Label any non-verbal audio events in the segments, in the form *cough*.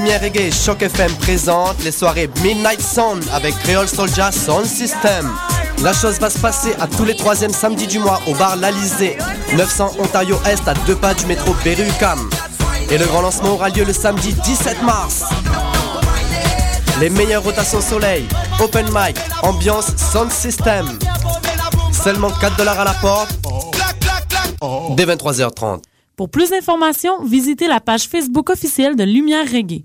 Lumière Reggae Choc FM présente les soirées Midnight Sound avec Creole Soldier Sound System. La chose va se passer à tous les troisièmes samedis du mois au bar L'Alizé, 900 Ontario Est à deux pas du métro Berry-UQAM. Et le grand lancement aura lieu le samedi 17 mars. Les meilleures rotations soleil, open mic, ambiance sound system. Seulement 4 dollars à la porte. Dès 23h30. Pour plus d'informations, visitez la page Facebook officielle de Lumière Reggae.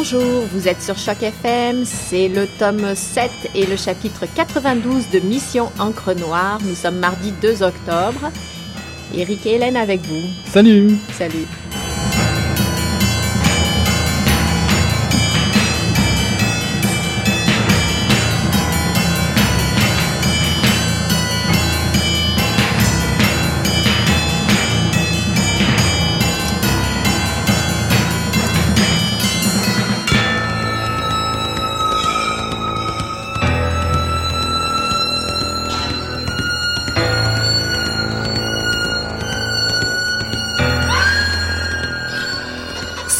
Bonjour, vous êtes sur Choc FM, c'est le tome 7 et le chapitre 92 de Mission Encre Noire. Nous sommes mardi 2 octobre. Eric et Hélène avec vous. Salut Salut.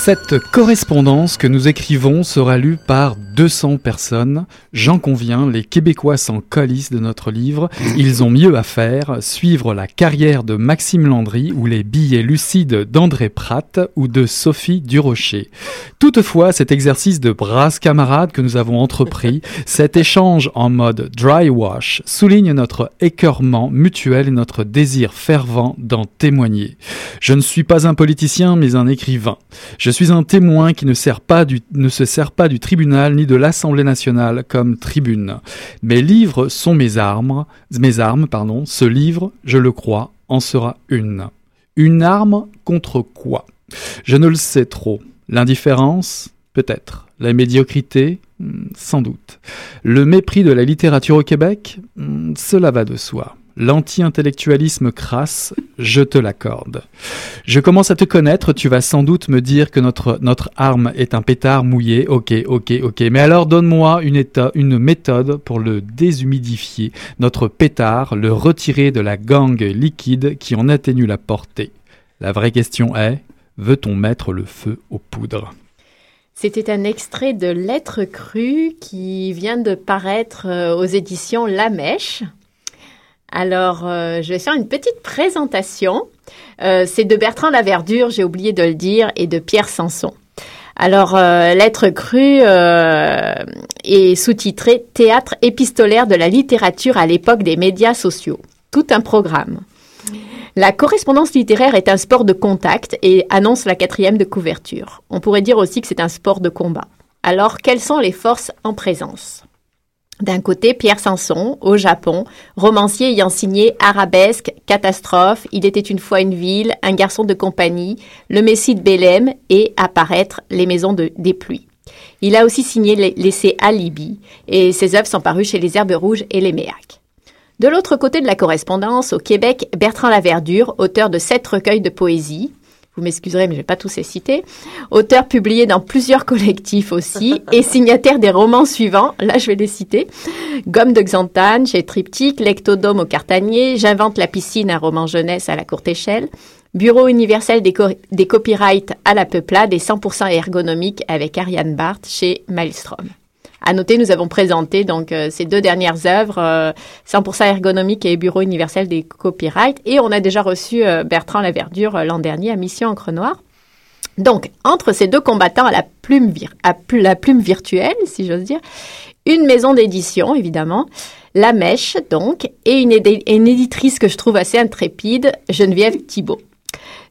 Cette correspondance que nous écrivons sera lue par 200 personnes. J'en conviens, les Québécois s'en colissent de notre livre. Ils ont mieux à faire, suivre la carrière de Maxime Landry ou les billets lucides d'André Pratt ou de Sophie Durocher. Toutefois, cet exercice de brasse camarade que nous avons entrepris, *laughs* cet échange en mode dry wash, souligne notre écœurement mutuel et notre désir fervent d'en témoigner. Je ne suis pas un politicien, mais un écrivain. Je suis un témoin qui ne, sert pas du, ne se sert pas du tribunal ni de l'Assemblée nationale comme tribune. Mes livres sont mes armes, mes armes, pardon. Ce livre, je le crois, en sera une. Une arme contre quoi? Je ne le sais trop. L'indifférence Peut-être. La médiocrité Sans doute. Le mépris de la littérature au Québec Cela va de soi l'anti-intellectualisme crasse, je te l'accorde. Je commence à te connaître, tu vas sans doute me dire que notre, arme est un pétard mouillé, ok, ok, ok, mais alors donne-moi une, une méthode pour le déshumidifier, notre pétard, le retirer de la gangue liquide qui en atténue la portée. La vraie question est, veut-on mettre le feu aux poudres? C'était un extrait de Lettres crues qui vient de paraître euh, aux éditions La Mèche. Alors, euh, je vais faire une petite présentation. Euh, c'est de Bertrand Laverdure, j'ai oublié de le dire, et de Pierre Sanson. Alors, euh, Lettre crue euh, est sous-titré Théâtre épistolaire de la littérature à l'époque des médias sociaux. Tout un programme. La correspondance littéraire est un sport de contact et annonce la quatrième de couverture. On pourrait dire aussi que c'est un sport de combat. Alors, quelles sont les forces en présence? D'un côté, Pierre Sanson, au Japon, romancier ayant signé Arabesque, Catastrophe, Il était une fois une ville, Un garçon de compagnie, Le Messie de Bélem et apparaître Les Maisons de, des Pluies. Il a aussi signé l'essai Alibi et ses œuvres sont parues chez les Herbes Rouges et les Méacs. De l'autre côté de la correspondance, au Québec, Bertrand Laverdure, auteur de sept recueils de poésie, vous m'excuserez, mais je vais pas tous les citer. Auteur publié dans plusieurs collectifs aussi *laughs* et signataire des romans suivants. Là, je vais les citer. Gomme de Xantane chez Triptyque, Lectodome au Cartanier, J'invente la piscine, un roman jeunesse à la courte échelle. Bureau universel des, des copyrights à la peuplade et 100% ergonomique avec Ariane Barth chez Maelstrom. À noter, nous avons présenté donc euh, ces deux dernières œuvres, euh, 100% ergonomique et Bureau universel des copyrights, et on a déjà reçu euh, Bertrand Laverdure euh, l'an dernier à Mission Encre Noire. Donc, entre ces deux combattants à la plume, virtuelle, si j'ose dire, une maison d'édition, évidemment, La Mèche, donc, et une, éditrice que je trouve assez intrépide, Geneviève Thibault.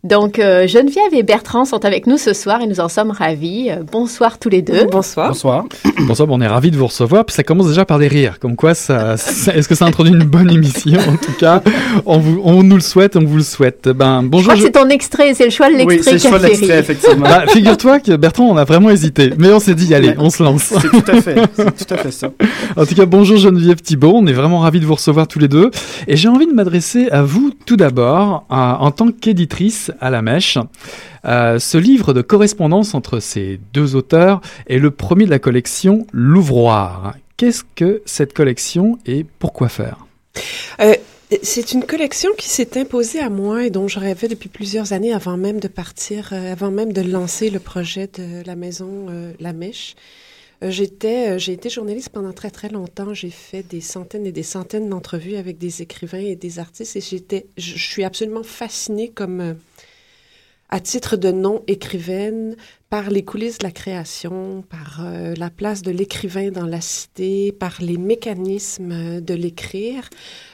Donc, euh, Geneviève et Bertrand sont avec nous ce soir et nous en sommes ravis. Euh, bonsoir tous les deux. Bonsoir. Bonsoir. Bonsoir, on est ravis de vous recevoir. Puis ça commence déjà par des rires. Comme quoi, ça, ça- est-ce que ça introduit une bonne émission? En tout cas, on, vous, on nous le souhaite, on vous le souhaite. Ben, Je bonjour. crois que c'est ton extrait, c'est le choix de Oui, l'extrait c'est le choix a de l'extrait, effectivement. Bah, figure-toi que Bertrand, on a vraiment hésité. Mais on s'est dit, allez, Ouais. on se lance. C'est tout à fait, c'est tout à fait ça. En tout cas, bonjour Geneviève Thibault, on est vraiment ravis de vous recevoir tous les deux. Et j'ai envie de m'adresser à vous tout d'abord, à- en tant qu'éditrice à la mèche. Euh, ce livre de correspondance entre ces deux auteurs est le premier de la collection L'Ouvroir. Qu'est-ce que cette collection et pourquoi faire? Euh, c'est une collection qui s'est imposée à moi et dont je rêvais depuis plusieurs années avant même de partir, euh, avant même de lancer le projet de la maison euh, La Mèche. J'étais, j'ai été journaliste pendant très très longtemps. J'ai fait des centaines et des centaines d'entrevues avec des écrivains et des artistes et j'étais, je suis absolument fascinée comme à titre de non-écrivaine par les coulisses de la création, par euh, la place de l'écrivain dans la cité, par les mécanismes de l'écrire.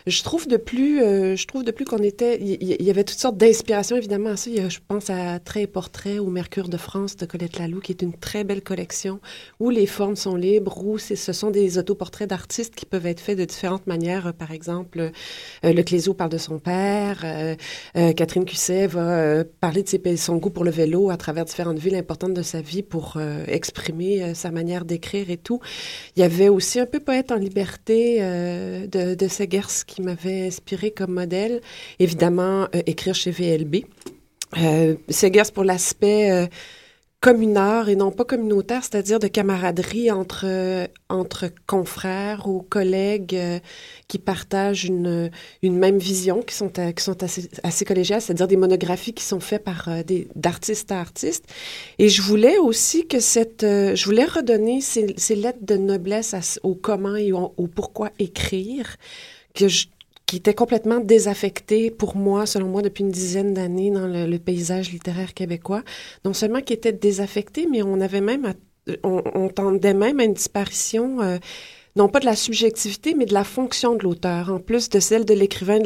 Je trouve de plus, euh, je trouve de plus qu'on était, il y, avait toutes sortes d'inspirations évidemment à ça. Je pense à Traits et portraits au Mercure de France de Colette Laloux, qui est une très belle collection où les formes sont libres, où ce sont des autoportraits d'artistes qui peuvent être faits de différentes manières. Par exemple, euh, Le Clézot parle de son père, euh, euh, Catherine Cusset va parler de ses, son goût pour le vélo à travers différentes villes importantes de sa vie pour euh, exprimer euh, sa manière d'écrire et tout. Il y avait aussi un peu Poète en liberté euh, de, de Segers qui m'avait inspiré comme modèle. Évidemment, écrire chez VLB. Segers pour l'aspect communard et non pas communautaire, c'est-à-dire de camaraderie entre, entre confrères ou collègues euh, qui partagent une, une même vision, qui sont, euh, qui sont assez, assez collégiales, c'est-à-dire des monographies qui sont faites par euh, des d'artistes à artistes. Et je voulais aussi que cette, je voulais redonner ces, ces lettres de noblesse au comment et au, au pourquoi écrire, que je, qui était complètement désaffecté pour moi, selon moi, depuis une dizaine d'années dans le, paysage littéraire québécois. Non seulement qui était désaffecté, mais on avait même, à- on, on tendait même à une disparition. euh, non pas de la subjectivité, mais de la fonction de l'auteur, en plus de celle de l'écrivain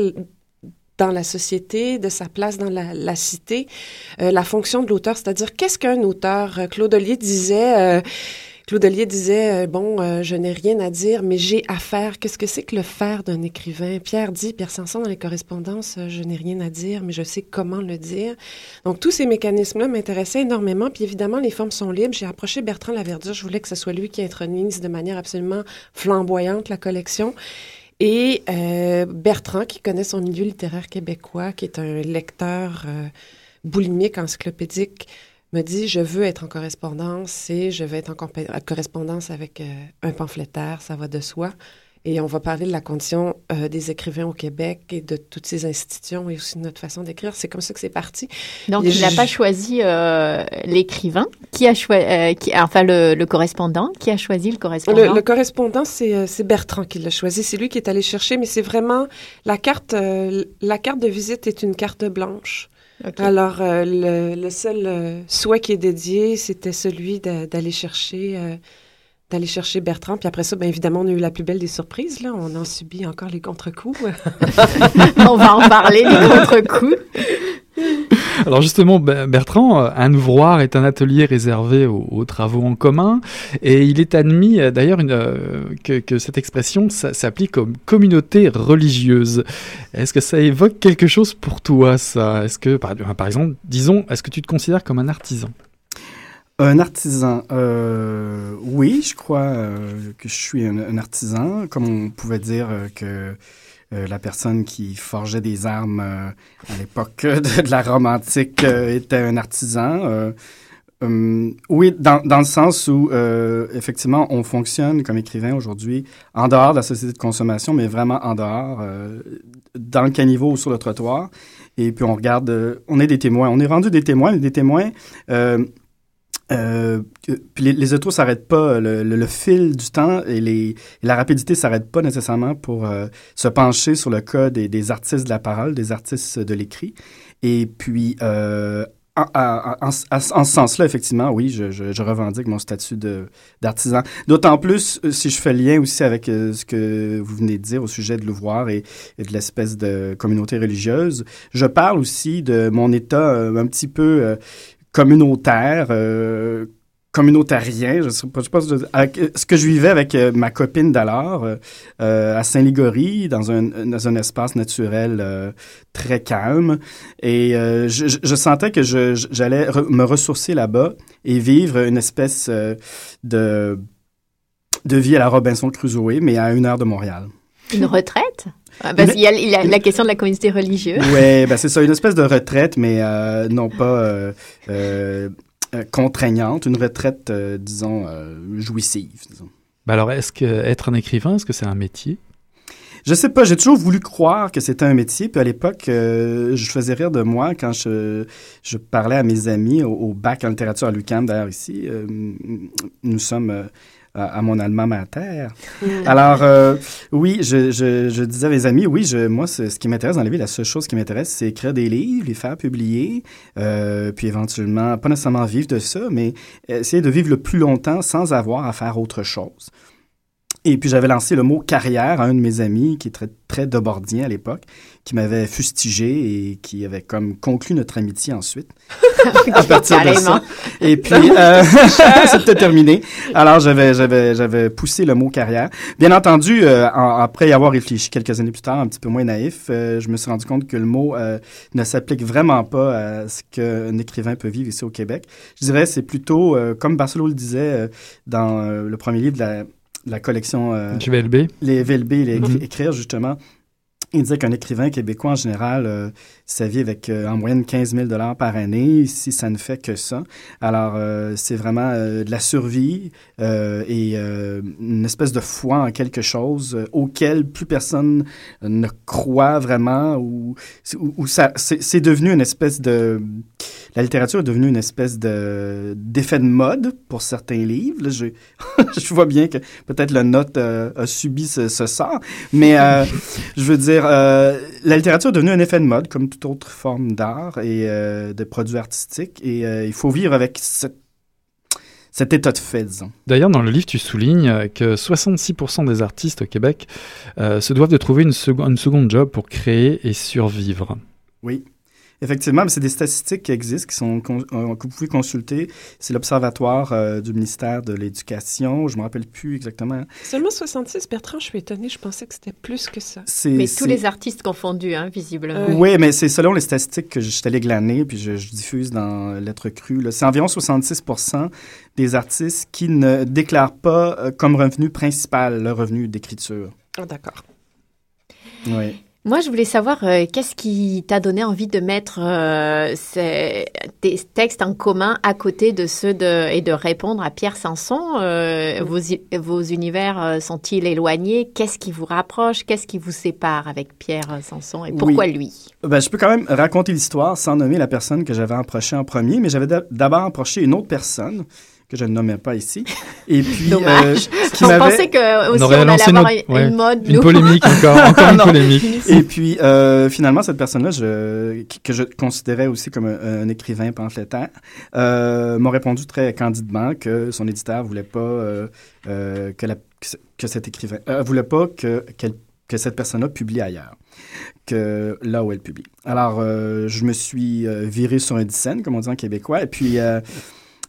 dans la société, de sa place dans la, cité, euh, la fonction de l'auteur, c'est-à-dire qu'est-ce qu'un auteur? Euh, Claude Ollier disait, euh, Claude Ollier disait, euh, bon, euh, je n'ai rien à dire, mais j'ai à faire. Qu'est-ce que c'est que le faire d'un écrivain? Pierre dit, Pierre Sanson dans les correspondances, euh, je n'ai rien à dire, mais je sais comment le dire. Donc, tous ces mécanismes-là m'intéressaient énormément. Puis évidemment, les formes sont libres. J'ai approché Bertrand Laverdure. Je voulais que ce soit lui qui intronise de manière absolument flamboyante la collection. Et euh, Bertrand, qui connaît son milieu littéraire québécois, qui est un lecteur boulimique, encyclopédique, me dit je veux être en correspondance et je vais être en correspondance avec euh, un pamphlétaire, ça va de soi. Et on va parler de la condition euh, des écrivains au Québec et de toutes ces institutions et aussi de notre façon d'écrire. C'est comme ça que c'est parti. Donc, Et il n'a je- pas choisi euh, l'écrivain, qui a choisi, qui, enfin le, le correspondant, qui a choisi le correspondant. Le, le correspondant, c'est Bertrand qui l'a choisi. C'est lui qui est allé chercher, mais c'est vraiment la carte. la carte de visite est une carte blanche. Alors, euh, le, le seul euh, souhait qui est dédié, c'était celui d'aller chercher, euh, d'aller chercher Bertrand. Puis après ça, bien évidemment, on a eu la plus belle des surprises. Là, on en subit encore les contre-coups. *laughs* On va en parler des contre-coups. *laughs* Alors justement, Be- Bertrand, euh, un ouvroir est un atelier réservé aux, aux travaux en commun, et il est admis euh, d'ailleurs euh, que, cette expression s'applique comme communauté religieuse. Est-ce que ça évoque quelque chose pour toi, ça? Est-ce que, par, exemple, disons, est-ce que tu te considères comme un artisan? Un artisan, oui, je crois que je suis un, artisan, comme on pouvait dire que la personne qui forgeait des armes euh, à l'époque *laughs* de, la Rome antique euh, était un artisan. euh, hum, oui, dans, dans le sens où, euh, effectivement, on fonctionne comme écrivain aujourd'hui en dehors de la société de consommation, mais vraiment en dehors, euh, dans le caniveau ou sur le trottoir. Et puis on regarde, euh, on est des témoins. On est rendu des témoins, mais des témoins. Euh, puis les, les autos s'arrêtent pas. Le, fil du temps et, la rapidité s'arrêtent pas nécessairement pour euh, se pencher sur le cas des, artistes de la parole, des artistes de l'écrit. Et puis, euh, en, ce sens-là, effectivement, oui, je, revendique mon statut d'artisan. D'autant plus si je fais lien aussi avec ce que vous venez de dire au sujet de l'ouvroir et, de l'espèce de communauté religieuse. Je parle aussi de mon état un petit peu communautaire, communautarien, je sais pas, pense, ce que je vivais avec euh, ma copine d'alors euh, euh, à Saint-Ligory, dans un, espace naturel très calme. Et je, je, sentais que j'allais me ressourcer là-bas et vivre une espèce de, de vie à la Robinson Crusoe, mais à une heure de Montréal. Une retraite? Ah, parce qu'il y a la, question de la communauté religieuse. Oui, ben c'est ça, une espèce de retraite, mais non pas euh, contraignante, une retraite, euh, disons, euh, jouissive. Disons. Ben alors, est-ce que être un écrivain, est-ce que c'est un métier? Je sais pas, j'ai toujours voulu croire que c'était un métier. Puis à l'époque, je faisais rire de moi quand je, je parlais à mes amis au, bac en littérature à l'UQAM, d'ailleurs ici. nous sommes à, mon alma mater. Mm. Alors, euh, oui, je, je, je, disais à mes amis, oui, je, moi, ce qui m'intéresse dans la vie, la seule chose qui m'intéresse, c'est écrire des livres, les faire publier, euh, puis éventuellement, pas nécessairement vivre de ça, mais essayer de vivre le plus longtemps sans avoir à faire autre chose. Et puis j'avais lancé le mot carrière à un de mes amis qui est très, très debordien à l'époque, qui m'avait fustigé et qui avait comme conclu notre amitié ensuite. *laughs* à partir de ça. Et puis *laughs* euh, *laughs* c'était terminé. Alors j'avais j'avais j'avais poussé le mot carrière. Bien entendu, euh, après y avoir réfléchi quelques années plus tard, un petit peu moins naïf, euh, je me suis rendu compte que le mot euh, ne s'applique vraiment pas à ce qu'un écrivain peut vivre ici au Québec. Je dirais c'est plutôt comme Barcelone le disait dans le premier livre de la la collection... Euh, VLB. Les VLB, les mhm. écrire justement. Il disait qu'un écrivain québécois en général euh, sa vie avec euh, en moyenne 15 000 dollars par année, si ça ne fait que ça. Alors, euh, c'est vraiment euh, de la survie et une espèce de foi en quelque chose auquel plus personne ne croit vraiment ou, ou, ça, c'est devenu une espèce de... La littérature est devenue une espèce de d'effet de mode pour certains livres. Là, je, *laughs* je vois bien que peut-être le note a subi ce, ce sort, mais je veux dire, la littérature est devenue un effet de mode, comme toute autre forme d'art et euh, de produits artistiques. Et euh, il faut vivre avec cet état de fait, disons. D'ailleurs, dans le livre, tu soulignes que 66% des artistes au Québec euh, se doivent de trouver une, une seconde job pour créer et survivre. Oui. Effectivement, c'est des statistiques qui existent, qui sont euh, que vous pouvez consulter. C'est l'Observatoire euh, du ministère de l'Éducation. Je ne me rappelle plus exactement. Seulement 66, Bertrand, je suis étonné. Je pensais que c'était plus que ça. Mais tous les artistes confondus, hein, visiblement. oui, mais c'est selon les statistiques que je suis allé glaner, puis je, diffuse dans Lettres crues. C'est environ 66 des artistes qui ne déclarent pas euh, comme revenu principal le revenu d'écriture. Ah, d'accord. Oui. Moi, je voulais savoir euh, qu'est-ce qui t'a donné envie de mettre euh, ces, tes textes en commun à côté de ceux de et de répondre à Pierre Sanson. Euh, vos, vos univers sont-ils éloignés? Qu'est-ce qui vous rapproche? Qu'est-ce qui vous sépare avec Pierre Sanson et pourquoi lui? Ben, je peux quand même raconter l'histoire sans nommer la personne que j'avais approchée en premier, mais j'avais d'abord approché une autre personne que je ne nommais pas ici. *laughs* Et puis, euh, qui on pensait que aussi on, aurait on allait avoir une, mode, une polémique encore, *laughs* encore une polémique. Et puis, euh, finalement, cette personne-là, je, que je considérais aussi comme un, écrivain pamphlétaire, euh, m'a répondu très candidement que son éditeur voulait pas euh, euh, que, la, que cet écrivain euh, voulait pas que que cette personne-là publie ailleurs que là où elle publie. Alors, je me suis viré sur un dixaine, comme on dit en québécois, et puis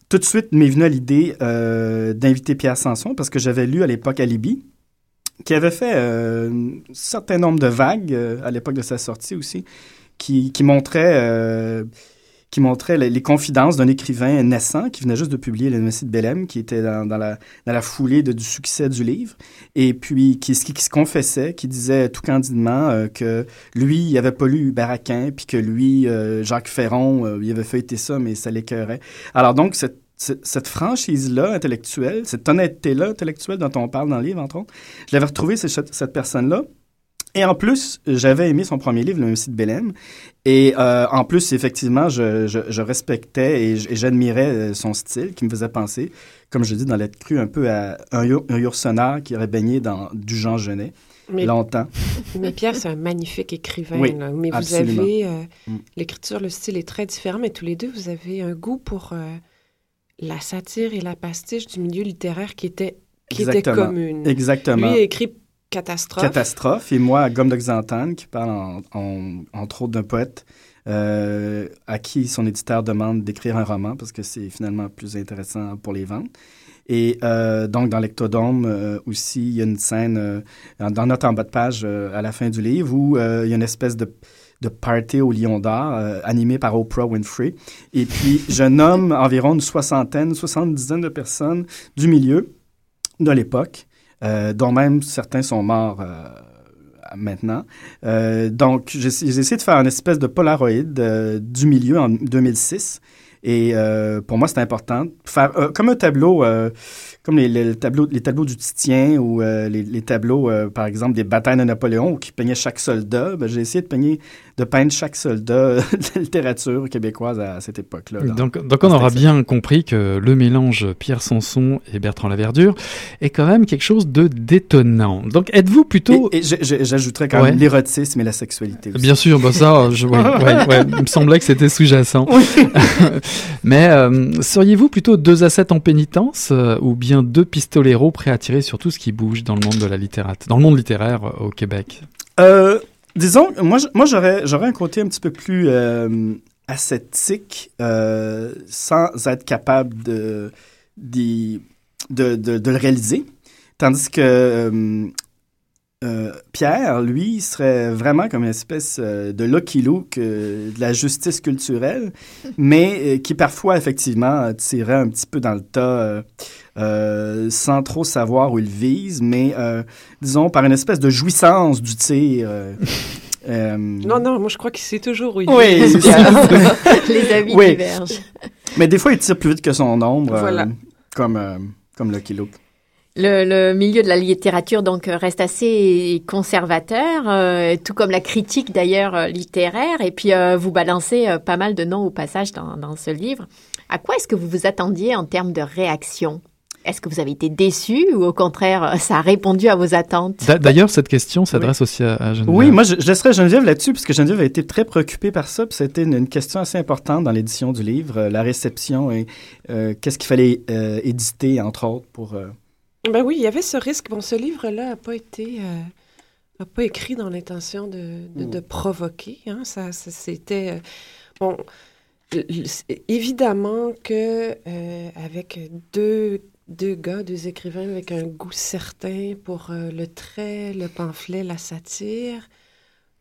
tout de suite m'est venu à l'idée euh, d'inviter Pierre Sanson parce que j'avais lu à l'époque Alibi, qui avait fait euh, un certain nombre de vagues euh, à l'époque de sa sortie aussi, qui, qui montrait qui montrait les, confidences d'un écrivain naissant qui venait juste de publier Le Messie de Bélem, qui était dans, la, foulée du succès du livre, et puis qui, se confessait, qui disait tout candidement euh, que lui, il avait pas lu Baraquin, puis que lui, euh, Jacques Ferron, euh, il avait feuilleté ça, mais ça l'écœurait. Alors donc, cette, franchise-là intellectuelle, cette honnêteté-là intellectuelle dont on parle dans le livre, entre autres, je l'avais retrouvé cette, cette personne-là Et en plus, j'avais aimé son premier livre, Le Messie de Bélem. Et euh, en plus, effectivement, je, je, je respectais et j'admirais euh, son style qui me faisait penser, comme je dis dans l'être cru, un peu à un, un qui aurait baigné dans du Jean Genet. Mais, longtemps. *laughs* Mais Pierre, c'est un magnifique écrivain. Oui, Mais vous avez euh, mm. l'écriture, le style est très différent, mais tous les deux, vous avez un goût pour la satire et la pastiche du milieu littéraire qui était qui était commune. Exactement. Lui a écrit Catastrophe. Et moi, Gomme d'Oxantane, qui parle en, entre autres d'un poète euh, à qui son éditeur demande d'écrire un roman parce que c'est finalement plus intéressant pour les ventes. Et euh, donc, dans l'Ectodome euh, aussi, il y a une scène dans notre en bas de page à la fin du livre où il y a une espèce de, de party au Lion d'Or animé par Oprah Winfrey. Et puis, je nomme environ une soixantaine, soixante-dizaine de personnes du milieu de l'époque euh, dont même certains sont morts euh, maintenant. Euh, donc, j'ai essayé de faire une espèce de Polaroid du milieu en 2006. Et pour moi, c'est important. Faire, comme un tableau comme les, tableaux, les tableaux du Titien ou euh, les, tableaux, euh, par exemple, des batailles de Napoléon qui peignaient chaque soldat, ben, j'ai essayé de peigner, de peindre chaque soldat *laughs* de la littérature québécoise à, cette époque-là. Donc, donc on aura bien compris que le mélange Pierre Sanson et Bertrand Laverdure est quand même quelque chose de détonnant. Donc êtes-vous plutôt... Et, j'ajouterais quand même l'érotisme et la sexualité Bien sûr, bah ça, je, *laughs* il me semblait que c'était sous-jacent. *laughs* Mais euh, seriez-vous plutôt deux assets en pénitence ou bien deux pistoleros prêts à tirer sur tout ce qui bouge dans le monde de la littérature, dans le monde littéraire euh, au Québec? Euh, Disons, moi, moi j'aurais, un côté un petit peu plus euh, ascétique, sans être capable de, de, de, de, le réaliser. Tandis que euh, Pierre, lui, serait vraiment comme une espèce euh, de Lucky Luke euh, de la justice culturelle, *laughs* mais qui parfois, effectivement, tirait un petit peu dans le tas sans trop savoir où il vise, mais disons par une espèce de jouissance du tir. *laughs* non, non, moi je crois qu'il sait toujours où il oui, vise. *laughs* Les avis divergent. Mais des fois, il tire plus vite que son ombre, voilà. comme, comme Lucky Luke. Le, milieu de la littérature donc reste assez conservateur, euh, tout comme la critique d'ailleurs euh, littéraire. Et puis euh, vous balancez pas mal de noms au passage dans, dans ce livre. À quoi est-ce que vous vous attendiez en termes de réaction? Est-ce que vous avez été déçu ou au contraire, ça a répondu à vos attentes? D'ailleurs, cette question s'adresse aussi à, Geneviève. Oui, moi, je, laisserai Geneviève là-dessus, parce que Geneviève a été très préoccupée par ça. Puis c'était une, question assez importante dans l'édition du livre, la réception et qu'est-ce qu'il fallait éditer, entre autres, pour ben oui, il y avait ce risque. Bon, ce livre-là n'a pas été, euh, pas écrit dans l'intention de, de, mm. provoquer. Hein. Ça, c'était euh, bon. Évidemment que euh, avec deux deux gars, deux écrivains avec un goût certain pour le trait, le pamphlet, la satire,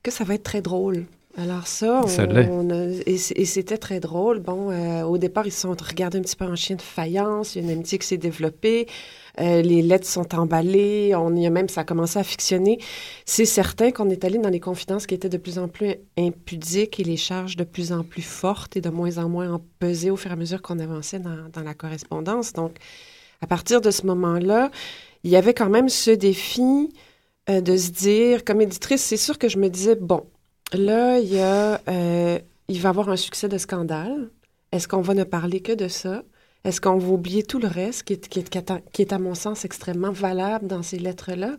que ça va être très drôle. Alors ça, on, et c'était très drôle. Bon, euh, au départ, ils se sont regardés un petit peu en chien de faïence. Il y a une amitié qui s'est développée. Euh, les lettres sont emballées. On y a même, ça a commencé à fictionner. C'est certain qu'on est allé dans les confidences qui étaient de plus en plus impudiques et les charges de plus en plus fortes et de moins en moins empesées au fur et à mesure qu'on avançait dans, dans la correspondance. Donc, à partir de ce moment-là, il y avait quand même ce défi euh, de se dire, comme éditrice, c'est sûr que je me disais, bon, Là, il y a, euh, il va y avoir un succès de scandale. Est-ce qu'on va ne parler que de ça? Est-ce qu'on va oublier tout le reste qui est, qui qui est, à mon sens, extrêmement valable dans ces lettres-là?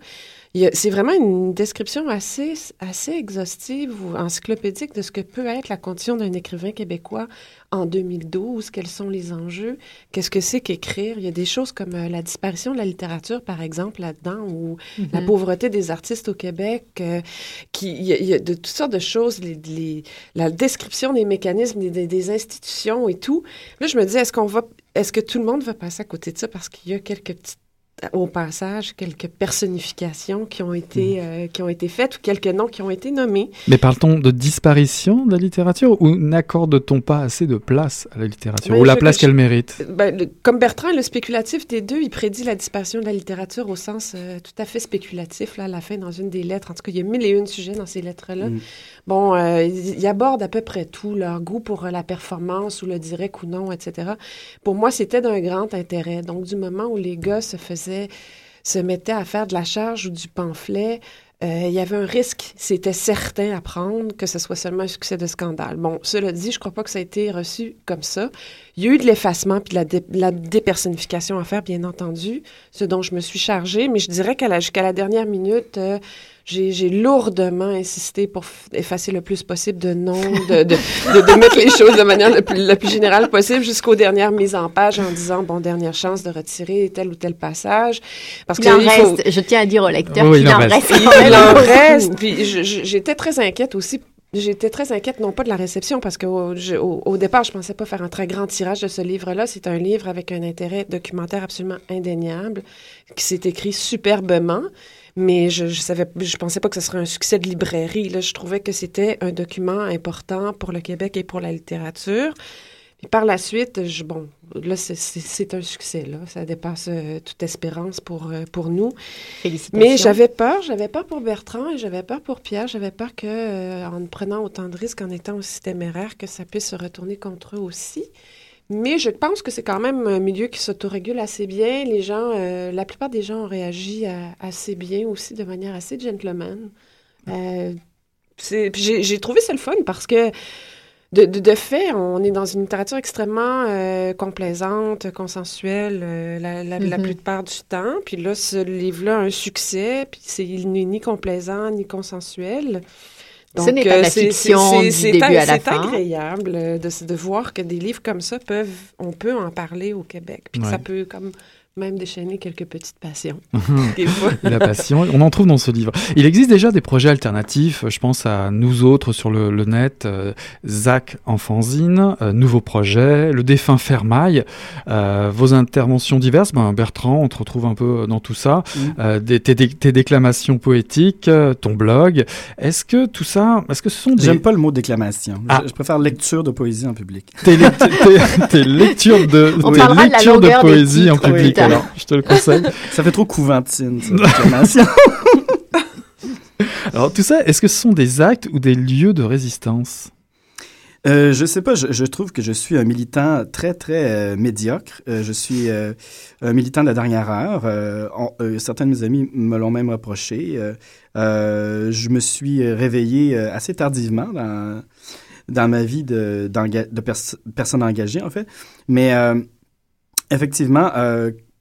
C'est vraiment une description assez, assez exhaustive ou encyclopédique de ce que peut être la condition d'un écrivain québécois en 2012, quels sont les enjeux, qu'est-ce que c'est qu'écrire? Il y a des choses comme euh, la disparition de la littérature, par exemple, là-dedans, ou la mm-hmm. pauvreté des artistes au Québec, euh, qui, il y, a, de toutes sortes de choses, les, la description des mécanismes, des, des, institutions et tout. Là, je me dis, est-ce qu'on va, est-ce que tout le monde va passer à côté de ça? Parce qu'il y a quelques petites au passage quelques personnifications qui ont été mhm. euh, qui ont été faites ou quelques noms qui ont été nommés. Mais parle-t-on de disparition de la littérature ou n'accorde-t-on pas assez de place à la littérature ben, ou la place qu'elle mérite? ben, Comme Bertrand, le spéculatif des deux, il prédit la disparition de la littérature au sens euh, tout à fait spéculatif là à la fin dans une des lettres. En tout cas, il y a mille et une sujets dans ces lettres-là. Mm. Bon, euh, il, aborde à peu près tout leur goût pour la performance ou le direct ou non, etc. Pour moi, c'était d'un grand intérêt. Donc, du moment où les gars se faisaient se mettaient à faire de la charge ou du pamphlet euh, il y avait un risque, c'était certain à prendre que ce soit seulement un succès de scandale. Bon, cela dit, je crois pas que ça a été reçu comme ça. Il y a eu de l'effacement puis de la, dé- dépersonnification à faire, bien entendu, ce dont je me suis chargée, mais je dirais qu'à la, jusqu'à la dernière minute, euh, j'ai j'ai lourdement insisté pour effacer le plus possible de noms, de, de, de, de mettre les choses de manière la plus, la plus générale possible jusqu'aux dernières mises en page en disant, bon, dernière chance de retirer tel ou tel passage. Parce Il que en il faut- reste, je tiens à dire au lecteur Oui, qu'il il en reste. reste. il en *laughs* reste. Puis j'étais très inquiète aussi. J'étais très inquiète, non pas de la réception, parce qu'au au, au départ, je pensais pas faire un très grand tirage de ce livre-là. C'est un livre avec un intérêt documentaire absolument indéniable, qui s'est écrit superbement. Mais je, je savais, je pensais pas que ce serait un succès de librairie. Là, je trouvais que c'était un document important pour le Québec et pour la littérature. Puis par la suite, je, bon, là, c'est- un succès. Là, ça dépasse euh, toute espérance pour euh, pour nous. Félicitations. Mais j'avais peur, j'avais peur pour Bertrand et j'avais peur pour Pierre. J'avais peur que, euh, en prenant autant de risques, en étant aussi téméraire, que ça puisse se retourner contre eux aussi. Mais je pense que c'est quand même un milieu qui s'autorégule assez bien. Les gens, euh, la plupart des gens ont réagi à- assez bien aussi, de manière assez gentleman. Euh, j'ai trouvé ça le fun parce que de, de, de fait, on est dans une littérature extrêmement euh, complaisante, consensuelle euh, la, la, la Mhm. plupart du temps. Puis là, ce livre-là a un succès, puis il n'est ni complaisant ni consensuel. Ce n'est pas de la c'est- fiction c'est- du c'est début à la C'est fin. agréable euh, de, de voir que des livres comme ça peuvent, on peut en parler au Québec, puis que Ouais. ça peut comme même déchaîner quelques petites passions. *laughs* *laughs* des fois. La passion, on en trouve dans ce livre. Il existe déjà des projets alternatifs, je pense à nous autres sur le, le net, euh, Zach en fanzine, euh, nouveau projet, le défunt Fermaille, euh, vos interventions diverses, ben, Bertrand, on te retrouve un peu dans tout ça, euh, des, tes, dé- tes déclamations poétiques, euh, ton blog. Est-ce que tout ça, est-ce que ce sont des, J'aime pas le mot déclamation. Je- Ah. Je, préfère lecture de poésie en public. tes, lect- tes- tes lectures de, On tes parlera de poésie en public alors, je te le conseille. *laughs* Ça fait trop couventine, ça. *laughs* *laughs* Alors tout ça, est-ce que ce sont des actes ou des lieux de résistance? Euh, je sais pas, je, je trouve que je suis un militant très, très euh, médiocre. Euh, je suis euh, un militant de la dernière heure. On- certains de mes amis me l'ont même reproché. Je me suis réveillé assez tardivement dans, dans ma vie de, d'enga- de pers- personne engagée, en fait. Mais effectivement,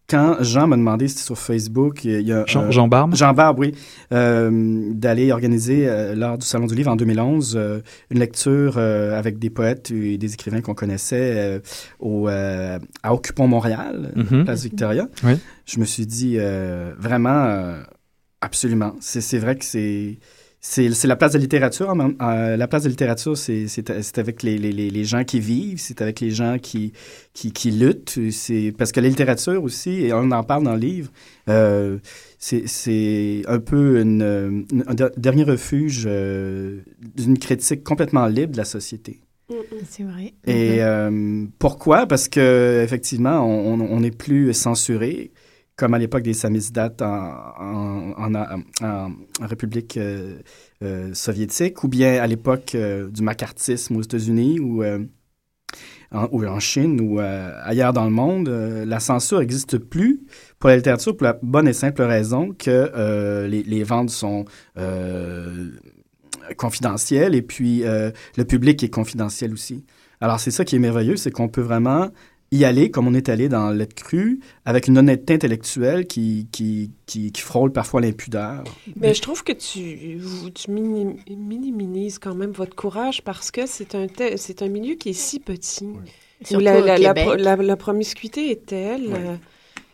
quand Jean m'a demandé c'était sur Facebook, il y a Jean, euh, Jean Barbe? Jean Barbe, oui, euh, d'aller organiser euh, lors du Salon du Livre en 2011 euh, une lecture avec des poètes et des écrivains qu'on connaissait au, à Occupons Montréal, Mhm. place Victoria. Oui. Je me suis dit vraiment, absolument. C'est vrai que c'est c'est la place de littérature. en même- euh, la place de littérature, c'est avec les, les, gens qui vivent, c'est avec les gens qui qui, qui luttent. C'est parce que la littérature aussi, et on en parle dans le livre. Euh, c'est un peu une, une- un der- dernier refuge euh, d'une critique complètement libre de la société. C'est vrai. Et euh, pourquoi? Parce que effectivement, on n'est plus censuré comme à l'époque des samizdat en, en, République euh, euh, soviétique, ou bien à l'époque euh, du macartisme aux États-Unis ou, en, Chine ou ailleurs dans le monde. La censure n'existe plus pour la littérature pour la bonne et simple raison que les, ventes sont confidentielles et puis le public est confidentiel aussi. Alors c'est ça qui est merveilleux, c'est qu'on peut vraiment y aller comme on est allé dans Lettre crue, avec une honnêteté intellectuelle qui, qui, qui, qui frôle parfois l'impudeur. Mais je trouve que tu, vous- tu minim- minimises quand même votre courage parce que c'est un, c'est un milieu qui est si petit. où Surtout la, la, la, Québec. pro- la- la promiscuité est telle euh,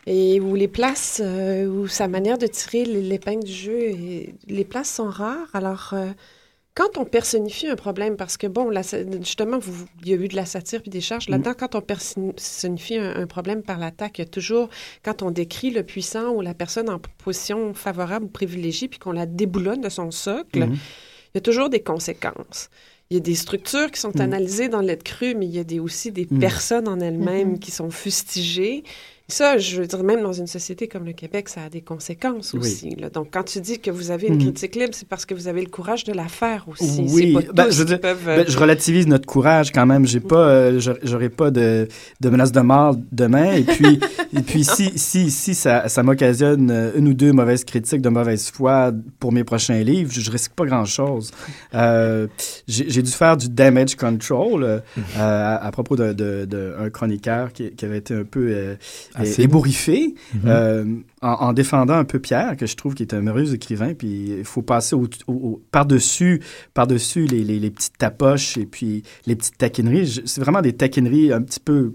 et où les places, euh, où sa manière de tirer l'épingle du jeu, et, les places sont rares. Alors, euh, quand on personnifie un problème, parce que bon, la justement, vous- il y a eu de la satire puis des charges là-dedans, quand on personnifie un, un problème par l'attaque, il y a toujours, quand on décrit le puissant ou la personne en position favorable ou privilégiée, puis qu'on la déboulonne de son socle, Mhm. il y a toujours des conséquences. Il y a des structures qui sont Mm. analysées dans l'aide crue, mais il y a des, aussi des Mm. personnes en elles-mêmes Mhm. qui sont fustigées. Ça, je veux dire, même dans une société comme le Québec, ça a des conséquences Oui. aussi. là. Donc, quand tu dis que vous avez une Mhm. critique libre, c'est parce que vous avez le courage de la faire aussi. Oui, pas ben, tous je veux qui dire, peuvent... euh, Ben, je relativise notre courage quand même. J'ai pas, euh, j'aurais pas de, de menace de mort demain. Et puis, *laughs* et puis si, si, si ça, ça m'occasionne euh, une ou deux mauvaises critiques de mauvaise foi pour mes prochains livres, je, je risque pas grand chose. *laughs* Euh, j'ai dû faire du damage control euh, à, à propos d'un de, de, un chroniqueur qui, qui avait été un peu euh, Assez ébouriffé. En, en défendant un peu Pierre, que je trouve qu'il est un merveilleux écrivain. Puis il faut passer au, au- au- par-dessus par-dessus les, les, les petites tapoches et puis les petites taquineries. C'est vraiment des taquineries un petit peu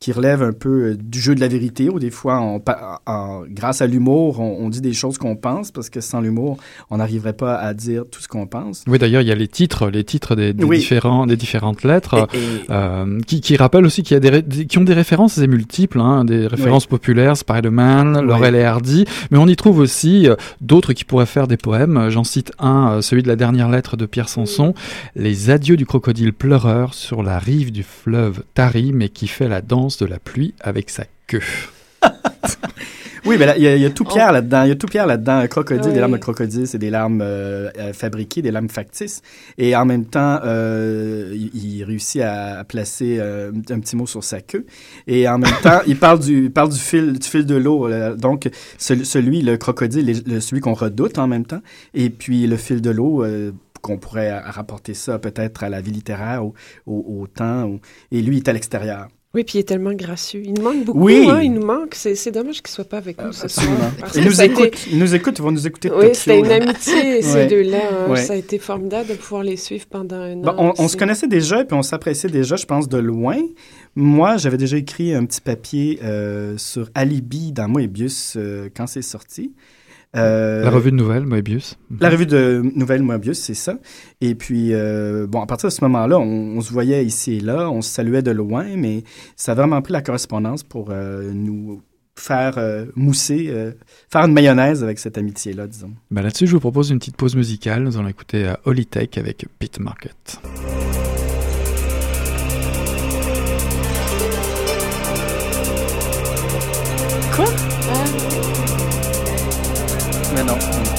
qui relèvent un peu euh, du jeu de la vérité, où des fois, on, en- grâce à l'humour, on, on dit des choses qu'on pense, parce que sans l'humour, on n'arriverait pas à dire tout ce qu'on pense. Oui, d'ailleurs, il y a les titres, les titres des, des Oui. différents, des différentes lettres, Et- et- euh, qui, qui rappellent aussi qu'il y a des, qui ont des références multiples, hein, des références populaires, Spider-Man, Laurel et Mais on y trouve aussi euh, d'autres qui pourraient faire des poèmes. J'en cite un, euh, celui de la dernière lettre de Pierre Sanson, Les adieux du crocodile pleureur sur la rive du fleuve Tari, mais qui fait la danse de la pluie avec sa queue. *laughs* Oui, mais il y, a- il y a tout Pierre là-dedans. Il y a tout Pierre là-dedans. Un crocodile, Oui. des larmes de crocodile, c'est des larmes euh, euh, fabriquées, des larmes factices. Et en même temps, euh, il, il réussit à, placer euh, un petit mot sur sa queue. Et en même temps, il parle du, il parle du fil, du fil de l'eau. Donc, celui, celui, le crocodile, le- celui qu'on redoute en même temps. Et puis, le fil de l'eau. qu'on pourrait rapporter ça peut-être à la vie littéraire, au, au, au temps. Et lui, il est à l'extérieur. Oui, puis il est tellement gracieux. Il nous manque beaucoup, Oui. hein, il nous manque. C'est c'est dommage qu'il soit pas avec nous ce soir. Il nous a été- écoute, il nous écoute, ils vont nous écouter Oui, c'était une amitié, *laughs* ces Ouais. deux-là. hein. Ouais. Ça a été formidable de pouvoir les suivre pendant un Bon, an. on, se connaissait déjà, puis on s'appréciait déjà, je pense, de loin. Moi, j'avais déjà écrit un petit papier euh, sur Alibi dans Moebius euh, quand c'est sorti. Euh, La revue de nouvelles, Moebius. la revue de nouvelles Moebius, c'est ça. Et puis, euh, bon, à partir de ce moment-là, on, on se voyait ici et là, on se saluait de loin, mais ça a vraiment pris la correspondance pour euh, nous faire mousser, faire une mayonnaise avec cette amitié-là, disons. Bah, Là-dessus, je vous propose une petite pause musicale. Nous allons écouter euh, Holy Tech avec Pit Market. Mais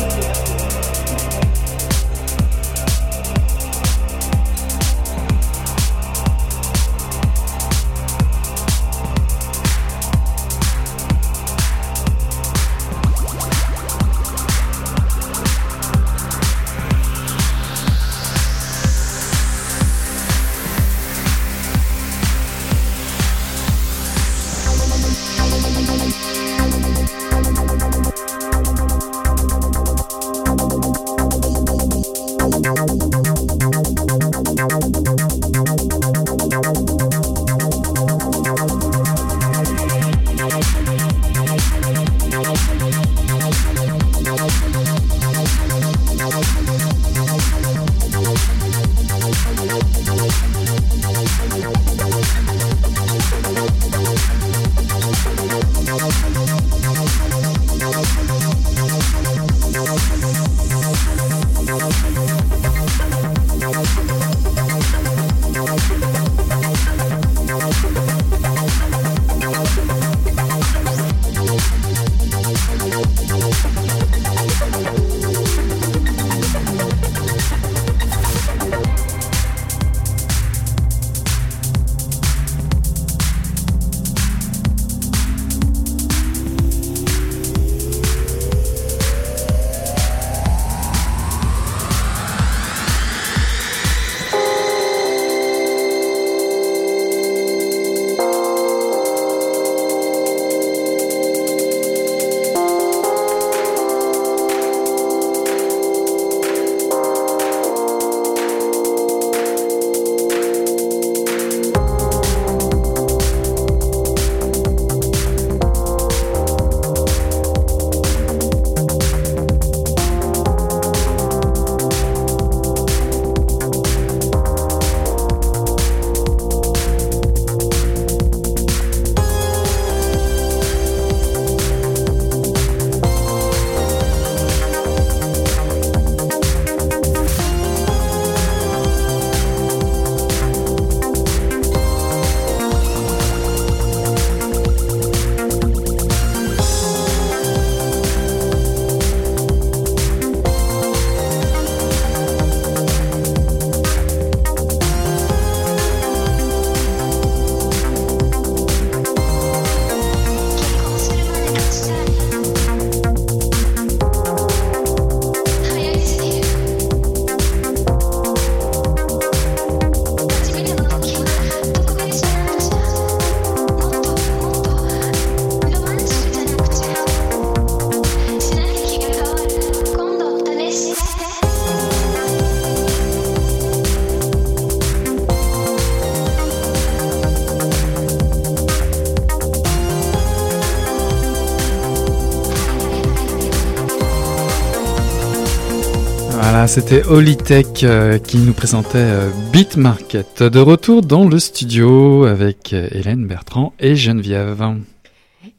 c'était Holitech euh, qui nous présentait euh, Beat Market. De retour dans le studio avec euh, Hélène Bertrand et Geneviève.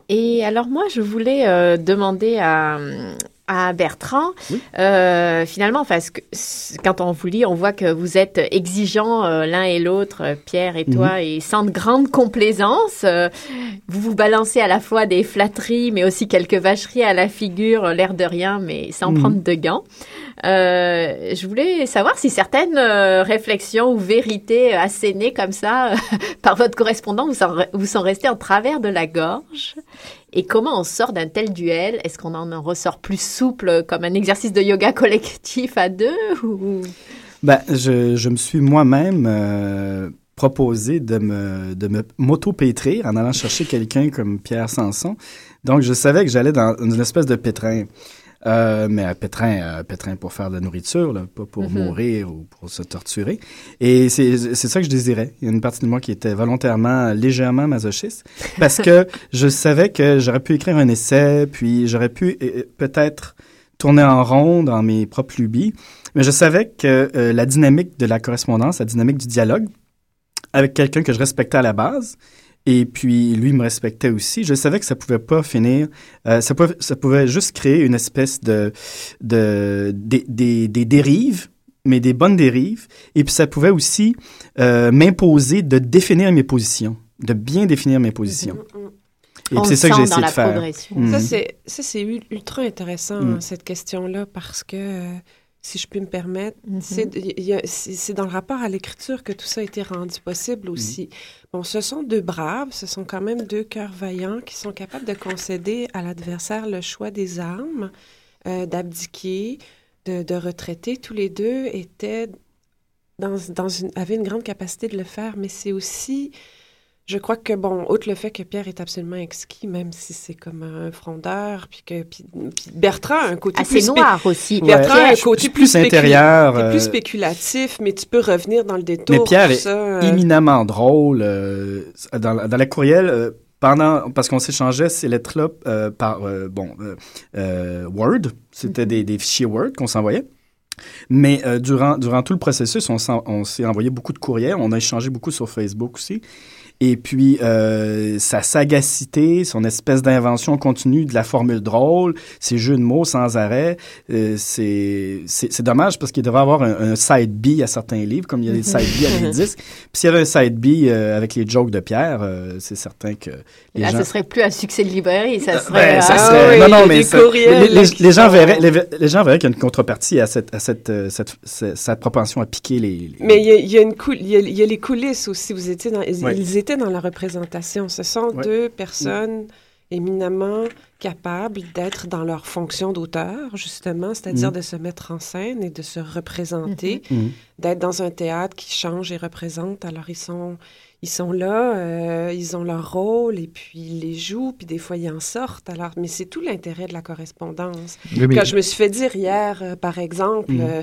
Et alors moi, je voulais euh, demander à, à Bertrand, euh, finalement, parce que quand on vous lit, on voit que vous êtes exigeants euh, l'un et l'autre, Pierre et toi, et sans de grande complaisance. Euh, vous vous balancez à la fois des flatteries, mais aussi quelques vacheries à la figure, l'air de rien, mais sans Mhm. prendre de gants. Euh, je voulais savoir si certaines euh, réflexions ou vérités assénées comme ça *laughs* par votre correspondant vous sont, vous sont restées en travers de la gorge? Et comment on sort d'un tel duel? Est-ce qu'on en ressort plus souple comme un exercice de yoga collectif à deux ou... Ben, je, je me suis moi-même euh, proposé de me, de me m'auto-pétrir en allant chercher quelqu'un comme Pierre Sanson. Donc, je savais que j'allais dans une espèce de pétrin. Euh, mais un pétrin, pétrin pour faire de la nourriture, là, pas pour Mhm. mourir ou pour se torturer. Et c'est c'est ça que je désirais. Il y a une partie de moi qui était volontairement, légèrement masochiste, *laughs* parce que je savais que j'aurais pu écrire un essai, puis j'aurais pu euh, peut-être tourner en rond dans mes propres lubies. Mais je savais que euh, la dynamique de la correspondance, la dynamique du dialogue avec quelqu'un que je respectais à la base, et puis lui me respectait aussi, je savais que ça pouvait pas finir, euh, ça, pouvait, ça pouvait juste créer une espèce de, de des, des, des dérives, mais des bonnes dérives, et puis ça pouvait aussi euh, m'imposer de définir mes positions, de bien définir mes positions. Mm, mm. Et On puis c'est ça que j'ai essayé de faire. Mm. Ça, c'est, ultra intéressant, Mm. hein, cette question-là, parce que, euh, si je puis me permettre, Mhm. c'est, dans le rapport à l'écriture que tout ça a été rendu possible aussi. Bon, ce sont deux braves, ce sont quand même deux cœurs vaillants qui sont capables de concéder à l'adversaire le choix des armes, euh, d'abdiquer, de, de retraiter. Tous les deux étaient dans, dans une, avaient une grande capacité de le faire, mais c'est aussi je crois que, bon, outre le fait que Pierre est absolument exquis, même si c'est comme un frondeur, puis que puis, puis Bertrand a un côté Assez plus spé- noir aussi. Ouais. Bertrand a un côté plus spécul- intérieur, qui est euh, plus spéculatif, mais tu peux revenir dans le détour. Mais Pierre tout est euh, éminemment drôle. euh, dans, la- dans la courriel, euh, pendant, parce qu'on s'échangeait ces lettres-là euh, par, euh, bon, euh, euh, Word. C'était des, des fichiers Word qu'on s'envoyait. Mais euh, durant, durant tout le processus, on, s'en- on s'est envoyé beaucoup de courriels. On a échangé beaucoup sur Facebook aussi. Et puis, euh, sa sagacité, son espèce d'invention continue de la formule drôle, ses jeux de mots sans arrêt, euh, c'est dommage parce qu'il devrait avoir un, un side B à certains livres, comme il y a des side B à des *laughs* disques. Puis s'il y avait un side B euh, avec les jokes de Pierre, euh, c'est certain que les Là, gens... ce serait plus un succès de librairie, ça serait... Ben, ça ah, serait- oui, non, non, les mais ça- courriels, les, gens verraient, les, les gens verraient qu'il y a une contrepartie à cette, à cette, euh, cette, cette, cette propension à piquer les. les- Mais il y a, il y a une coul- il y a, il y a les coulisses aussi. Vous étiez dans, ils, Ouais. ils étaient dans la représentation. Ce sont Ouais. deux personnes éminemment capables d'être dans leur fonction d'auteur, justement, c'est-à-dire Mhm. de se mettre en scène et de se représenter, Mhm. d'être dans un théâtre qui change et représente. Alors, ils sont, ils sont là, euh, ils ont leur rôle et puis ils les jouent, puis des fois, ils en sortent. Alors, mais c'est tout l'intérêt de la correspondance. Oui, mais- Quand je me suis fait dire hier, euh, par exemple, Mhm. euh,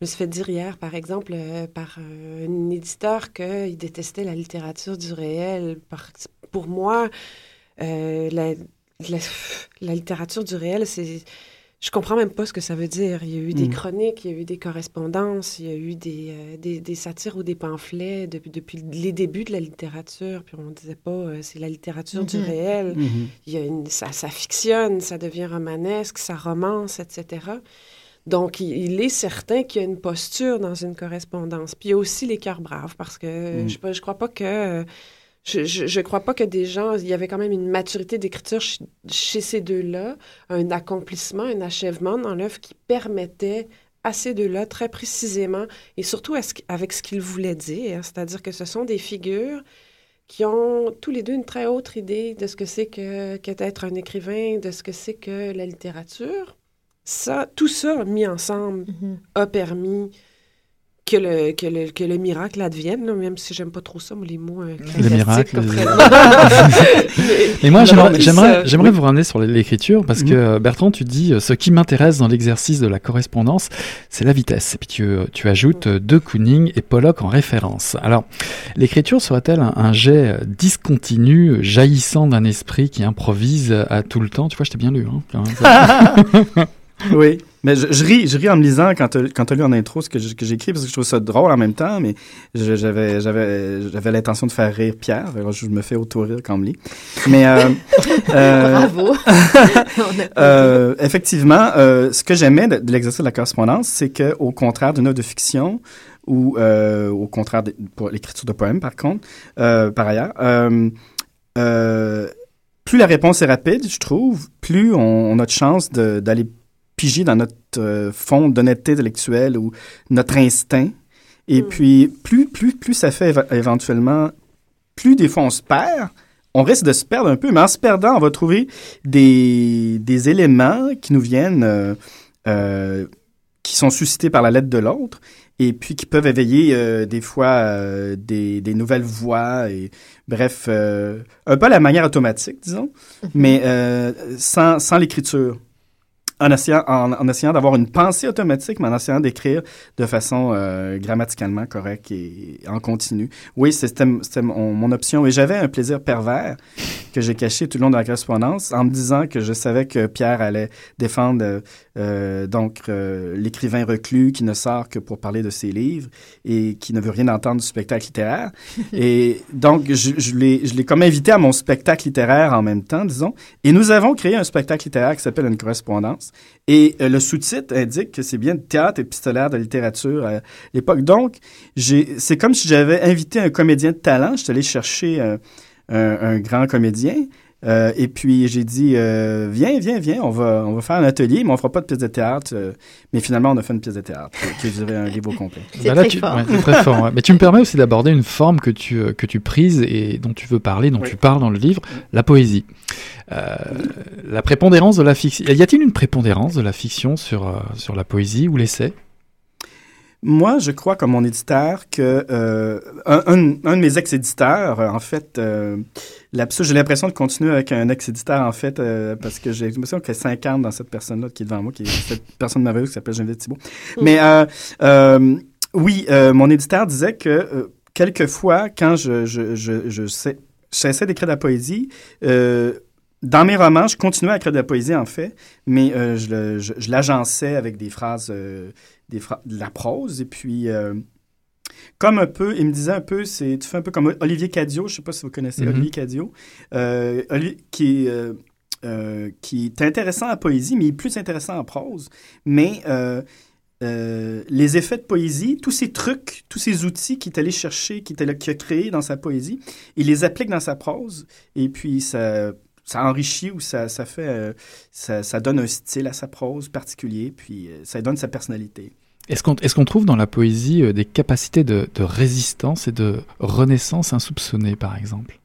me suis fait dire hier, par exemple, euh, par euh, un éditeur qu'il détestait la littérature du réel. Par- pour moi, euh, la, la, *laughs* la littérature du réel, c'est... Je comprends même pas ce que ça veut dire. Il y a eu des Mhm. chroniques, il y a eu des correspondances, il y a eu des, des, des satires ou des pamphlets depuis, depuis les débuts de la littérature. Puis on disait pas, c'est la littérature du Mhm. réel il y a une, ça, ça fictionne, ça devient romanesque, ça romance, etc. Donc, il, il est certain qu'il y a une posture dans une correspondance. Puis il y a aussi les cœurs braves, parce que Mm. je, je crois pas que... Je, je, je crois pas que des gens... Il y avait quand même une maturité d'écriture chez, chez ces deux-là, un accomplissement, un achèvement dans l'œuvre qui permettait à ces deux-là, très précisément, et surtout avec ce qu'ils voulaient dire, c'est-à-dire que ce sont des figures qui ont tous les deux une très autre idée de ce que c'est que, que d'être un écrivain, de ce que c'est que la littérature. Ça, tout ça mis ensemble Mhm. a permis que le, que le, que le miracle advienne, là, même si j'aime pas trop ça, moi, les mots euh, ecclésiastiques, miracle, Et *laughs* moi, Non, j'aimerais, mais oui. vous ramener sur l'écriture parce que euh, Bertrand, tu dis euh, ce qui m'intéresse dans l'exercice de la correspondance, c'est la vitesse. Et puis tu, euh, tu ajoutes euh, De Kooning et Pollock en référence. Alors, l'écriture serait-elle un, un jet euh, discontinu, euh, jaillissant d'un esprit qui improvise euh, à tout le temps? Tu vois, je t'ai bien lu. Hein, quand même. *laughs* Oui. Mais je, je ris, je ris en me lisant quand tu as lu en intro ce que écrit parce que je trouve ça drôle en même temps, mais j'avais l'intention de faire rire Pierre. Alors je me fais auto-rire quand on me lit. Mais euh, *laughs* euh, Bravo. *laughs* Euh, effectivement, ce que j'aimais de, de l'exercice de la correspondance, c'est que au contraire d'une œuvre de fiction ou au contraire de, pour l'écriture de poèmes, par contre, par ailleurs, plus la réponse est rapide, je trouve, plus on, on a de chance de- d'aller piger dans notre euh, fond d'honnêteté intellectuelle ou notre instinct. Et Mm. puis, plus, plus, plus ça fait éve- éventuellement, plus des fois on se perd, on risque de se perdre un peu, mais en se perdant, on va trouver des, des éléments qui nous viennent, euh, euh, qui sont suscités par la lettre de l'autre, et puis qui peuvent éveiller euh, des fois des, des nouvelles voix, et bref, un peu à la manière automatique, disons, mais euh, sans, sans l'écriture. En essayant, en, en essayant d'avoir une pensée automatique, mais en essayant d'écrire de façon euh, grammaticalement correcte et en continu. Oui, c'était mon, mon option. Et j'avais un plaisir pervers que j'ai caché tout le long de la correspondance en me disant que je savais que Pierre allait défendre euh, donc euh, l'écrivain reclus qui ne sort que pour parler de ses livres et qui ne veut rien entendre du spectacle littéraire. *laughs* et donc, je, je l'ai comme invité à mon spectacle littéraire en même temps, disons. Et nous avons créé un spectacle littéraire qui s'appelle Une correspondance. Et euh, le sous-titre indique que c'est bien de théâtre épistolaire de littérature à l'époque. Donc, c'est comme si j'avais invité un comédien de talent. Je suis allé chercher un, un grand comédien. Euh, et puis j'ai dit euh, viens viens viens on va on va faire un atelier mais on fera pas de pièce de théâtre euh, mais finalement on a fait une pièce de théâtre qui durait un livre au complet C'est Bah là, très tu- fort. ouais, c'est très fort. ouais. Mais tu me *laughs* permets aussi d'aborder une forme que tu, que tu prises et dont tu veux parler, dont Oui. tu parles dans le livre, la poésie. Euh, la prépondérance de la fiction. Y a-t-il une prépondérance de la fiction sur, euh, sur la poésie ou l'essai? Moi, je crois, comme mon éditeur, que euh, un, un- un de mes ex-éditeurs, en fait, euh, j'ai l'impression de continuer avec un ex-éditeur, en fait, euh, parce que j'ai l'impression qu'il y a 50 dans cette personne-là qui est devant moi, qui est cette *laughs* personne merveilleuse qui s'appelle Geneviève Thibault. Mais euh, euh, oui, euh, mon éditeur disait que quelquefois, quand je, je, je, je sais, j'essaie d'écrire de la poésie, dans mes romans, je continuais à écrire de la poésie, en fait, mais euh, je, le- je, je l'agençais avec des phrases, euh, des phra- de la prose, et puis... euh, comme un peu, il me disait un peu, c'est, tu fais un peu comme Olivier Cadio, je sais pas si vous connaissez Mhm. Olivier Cadio, euh, qui, euh, euh, qui est intéressant en poésie, mais il est plus intéressant en prose. Mais les effets de poésie, tous ces trucs, tous ces outils qu'il est allé chercher, qu'il a créé dans sa poésie, il les applique dans sa prose, et puis ça, ça enrichit ou ça, ça fait, ça, ça donne un style à sa prose particulier, puis ça donne sa personnalité. Est-ce qu'on est trouve dans la poésie euh, des capacités de, de résistance et de renaissance insoupçonnées, par exemple?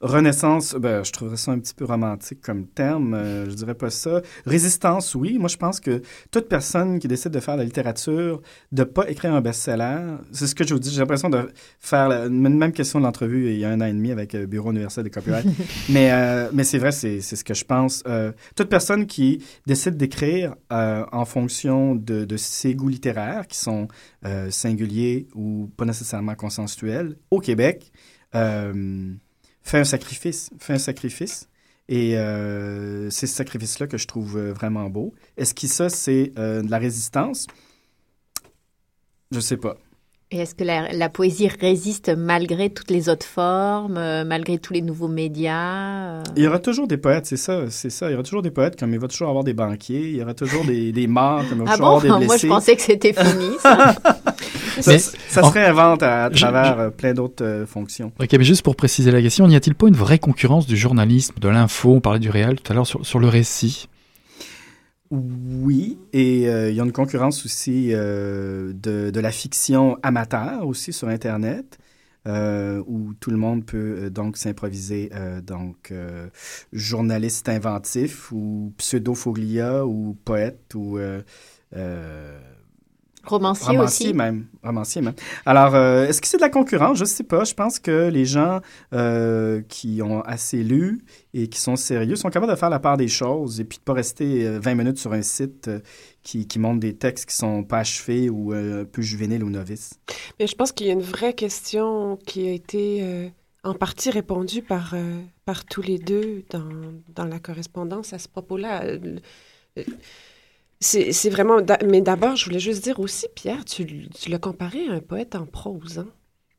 Renaissance, ben, je trouverais ça un petit peu romantique comme terme. euh, je dirais pas ça. Résistance, oui. Moi, je pense que toute personne qui décide de faire de la littérature, de pas écrire un best-seller, c'est ce que je vous dis. J'ai l'impression de faire la une même question de l'entrevue il y a un an et demi avec le Bureau universel des copyrights. *laughs* mais euh, mais c'est vrai, c'est c'est ce que je pense. Euh, toute personne qui décide d'écrire euh, en fonction de, de ses goûts littéraires, qui sont euh, singuliers ou pas nécessairement consensuels, au Québec, euh, fait un sacrifice, fait un sacrifice. Et euh, c'est ce sacrifice-là que je trouve euh, vraiment beau. Est-ce que ça, c'est euh, de la résistance? Je sais pas. Et est-ce que la, la poésie résiste malgré toutes les autres formes, euh, malgré tous les nouveaux médias euh? Il y aura toujours des poètes, c'est ça, c'est ça. Il y aura toujours des poètes comme il va toujours avoir des banquiers. Il y aura toujours des, des morts comme il va Ah toujours bon? avoir des blessés. *laughs* Moi, je pensais que c'était fini, ça. *laughs* Ça, Mais- ça se réinvente à, à Je- travers euh, plein d'autres euh, fonctions. Ok, mais juste pour préciser la question, n'y a-t-il pas une vraie concurrence du journalisme, de l'info? On parlait du réel tout à l'heure sur, sur le récit. Oui, et euh, il y a une concurrence aussi euh, de, de la fiction amateur aussi sur Internet, euh, où tout le monde peut donc s'improviser donc journaliste inventif ou pseudo-foglia ou poète ou Romancier, romancier aussi. même, romancier même. Alors, euh, est-ce que c'est de la concurrence? Je sais pas. Je pense que les gens euh, qui ont assez lu et qui sont sérieux sont capables de faire la part des choses et puis de pas rester euh, 20 minutes sur un site euh, qui, qui montre des textes qui sont pas achevés ou euh, un peu juvéniles ou novices. Mais je pense qu'il y a une vraie question qui a été euh, en partie répondue par, euh, par tous les deux dans, dans la correspondance à ce propos-là. C'est vraiment. Mais d'abord, je voulais juste dire aussi, Pierre, tu, tu l'as comparé à un poète en prose. Hein?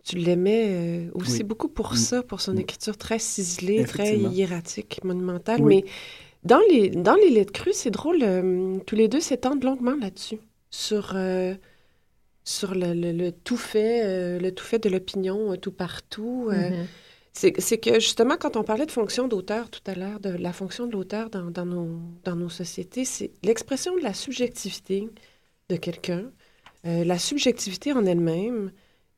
Tu l'aimais euh, aussi beaucoup pour mm. ça, pour son mm. écriture très ciselée, très hiératique, monumentale. Mais dans les, dans les lettres crues, c'est drôle, euh, tous les deux s'étendent longuement là-dessus, sur, euh, sur le, le, tout fait, le tout fait de l'opinion tout partout. Mm-hmm. C'est que justement, quand on parlait de fonction d'auteur tout à l'heure, de la fonction de l'auteur dans, dans, nos, dans nos sociétés, c'est l'expression de la subjectivité de quelqu'un, la subjectivité en elle-même,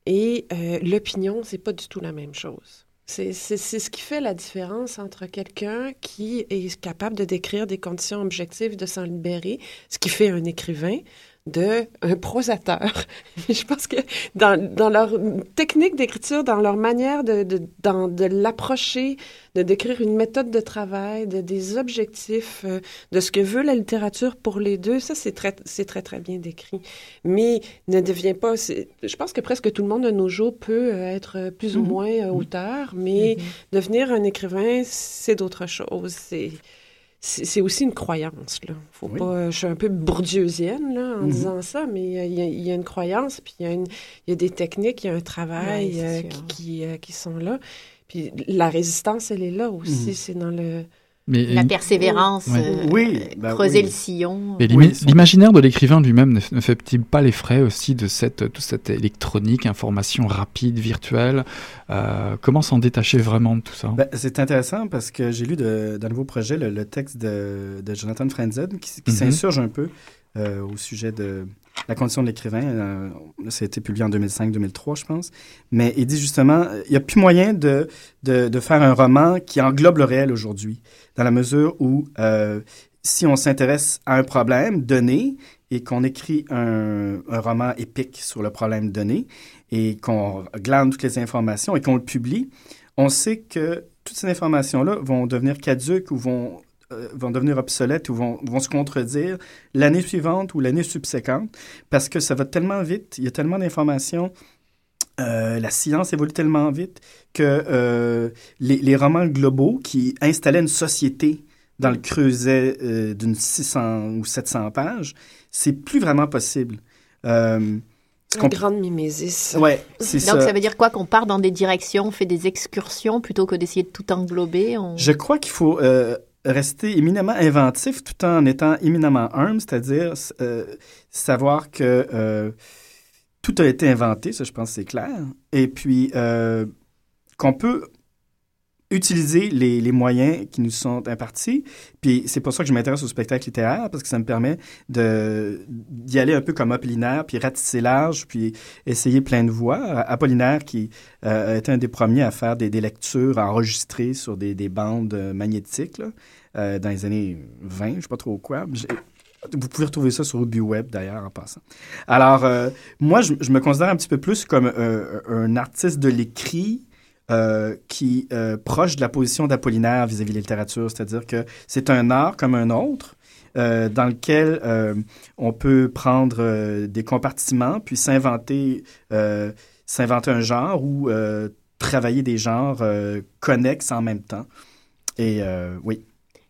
et euh, l'opinion, c'est pas du tout la même chose. C'est ce qui fait la différence entre quelqu'un qui est capable de décrire des conditions objectives de s'en libérer, ce qui fait un écrivain, de un prosateur. *laughs* je pense que dans, dans leur technique d'écriture, dans leur manière de, de, de l'approcher, de décrire une méthode de travail, de, des objectifs, euh, de ce que veut la littérature pour les deux, ça, c'est très, c'est très, très bien décrit. Mais ne devient pas... Je pense que presque tout le monde de nos jours peut euh, être plus ou mm-hmm. moins euh, auteur, mais mm-hmm. devenir un écrivain, c'est d'autres choses. C'est c'est aussi une croyance. Là. Faut pas, je suis un peu bourdieusienne là, en mhm. disant ça, mais il y, a une croyance, puis il y, y, a des techniques, il y a un travail euh, qui, qui, euh, qui, sont là. Puis la résistance, elle est là aussi. Mhm. C'est dans le la persévérance, euh, oui, bah creuser le sillon. l'imaginaire de l'écrivain lui-même ne, fait-il pas les frais aussi de cette, toute cette électronique, information rapide, virtuelle euh, Comment s'en détacher vraiment de tout ça? Ben, C'est intéressant parce que j'ai lu de, dans nouveau projet le, texte de, de, Jonathan Frenzen qui, qui mhm. s'insurge un peu euh, au sujet de la condition de l'écrivain. Euh, ça a été publié en 2005-2003, je pense. Mais il dit justement, il n'y a plus moyen de, de, faire un roman qui englobe le réel aujourd'hui, dans la mesure où euh, si on s'intéresse à un problème donné et qu'on écrit un, un, roman épique sur le problème donné et qu'on glane toutes les informations et qu'on le publie, on sait que toutes ces informations-là vont devenir caduques ou vont euh, vont devenir obsolètes ou vont, vont se contredire l'année suivante ou l'année subséquente parce que ça va tellement vite, il y a tellement d'informations. Euh, la science évolue tellement vite que euh, les, les, romans globaux qui installaient une société dans le creuset d'une 600 ou 700 pages, c'est plus vraiment possible. Une grande mimésis. Ouais, c'est ça. Donc ça veut dire quoi Qu'on part dans des directions, on fait des excursions plutôt que d'essayer de tout englober Je crois qu'il faut rester éminemment inventif tout en étant éminemment humble, c'est-à-dire euh, savoir que euh, tout a été inventé, ça je pense c'est clair, et puis euh, qu'on peut utiliser les, les, moyens qui nous sont impartis. Puis c'est pour ça que je m'intéresse au spectacle littéraire, parce que ça me permet de d'y aller un peu comme Apollinaire, puis ratisser large, puis essayer plein de voix. Apollinaire qui euh, été un des premiers à faire des, des lectures enregistrées sur des, des bandes magnétiques là, euh, dans les années 20, je sais pas trop quoi. Vous pouvez retrouver ça sur Web d'ailleurs en passant. Alors, euh, moi, je, je, me considère un petit peu plus comme euh, un artiste de l'écrit euh, qui euh, proche de la position d'Apollinaire vis-à-vis de la littérature, c'est-à-dire que c'est un art comme un autre. Euh, dans lequel euh, on peut prendre des compartiments puis s'inventer s'inventer un genre ou travailler des genres connexes en même temps. Et oui.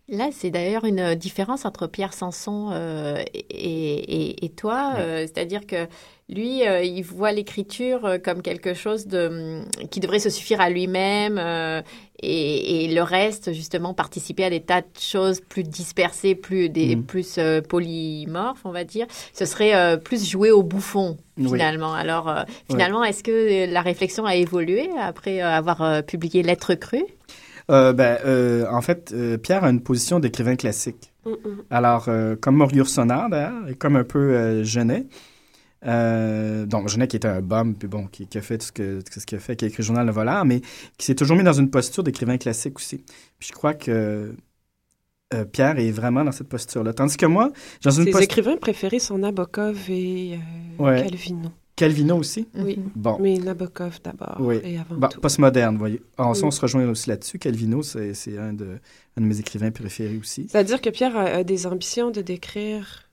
Là, c'est d'ailleurs une différence entre Pierre Sanson et, et, toi, c'est-à-dire que lui, euh, il voit l'écriture euh, comme quelque chose de, qui devrait se suffire à lui-même euh, et, le reste, justement, participer à des tas de choses plus dispersées, plus, des, mm. plus polymorphes, on va dire. Ce serait plus jouer au bouffon, finalement. Alors, finalement, est-ce que la réflexion a évolué après avoir publié Lettres crues? Ben, en fait, Pierre a une position d'écrivain classique. Mm, mm. Alors, comme Maurice Sonnard, d'ailleurs, et comme un peu Genet, euh, donc, Genet qui était un bum, puis bon, qui, a fait ce que ce qu'il a fait, qui a écrit le Journal Le Voleur, mais qui s'est toujours mis dans une posture d'écrivain classique aussi. Puis je crois que euh, Pierre est vraiment dans cette posture-là. Tandis que moi, dans une Ses écrivains préférés sont Nabokov et euh, Calvino. Calvino aussi? Oui. Mhm. Bon. Mais Nabokov d'abord oui. et avant bon, Postmoderne, vous voyez. En on se rejoint aussi là-dessus. Calvino, c'est un de, un de mes écrivains préférés aussi. C'est-à-dire que Pierre a des ambitions de décrire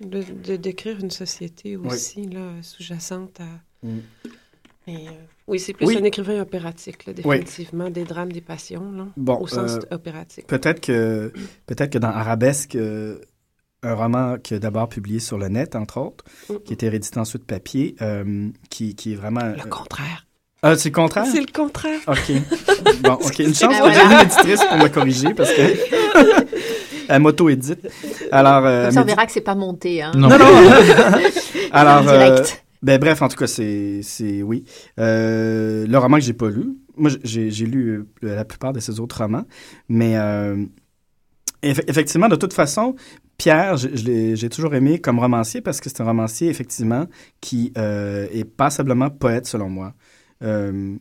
de, décrire une société aussi là, sous-jacente à. Mm. Euh, oui, c'est plus un écrivain opératique, là, définitivement, des drames, des passions, là, au sens euh, opératique. Peut-être que, peut-être que dans Arabesque, euh, un roman qui est d'abord publié sur le net, entre autres, qui était réédité ensuite papier, qui, qui est vraiment... Le contraire. Ah, c'est le contraire? C'est le contraire. OK. Bon, OK. Une chance pour voilà. j'ai une éditrice pour me corriger parce que *laughs* elle m'auto-édite. Alors, euh, Comme ça, on verra que c'est pas monté. Hein. Non. Non, non. *laughs* Alors, euh, Direct. ben bref, en tout cas, c'est, c'est oui. Euh, le roman que j'ai pas lu, moi j'ai, j'ai lu euh, la plupart de ses autres romans, mais euh, eff- effectivement, de toute façon, Pierre, je, je l'ai- j'ai toujours aimé comme romancier parce que c'est un romancier effectivement qui euh, est passablement poète selon moi. Euh,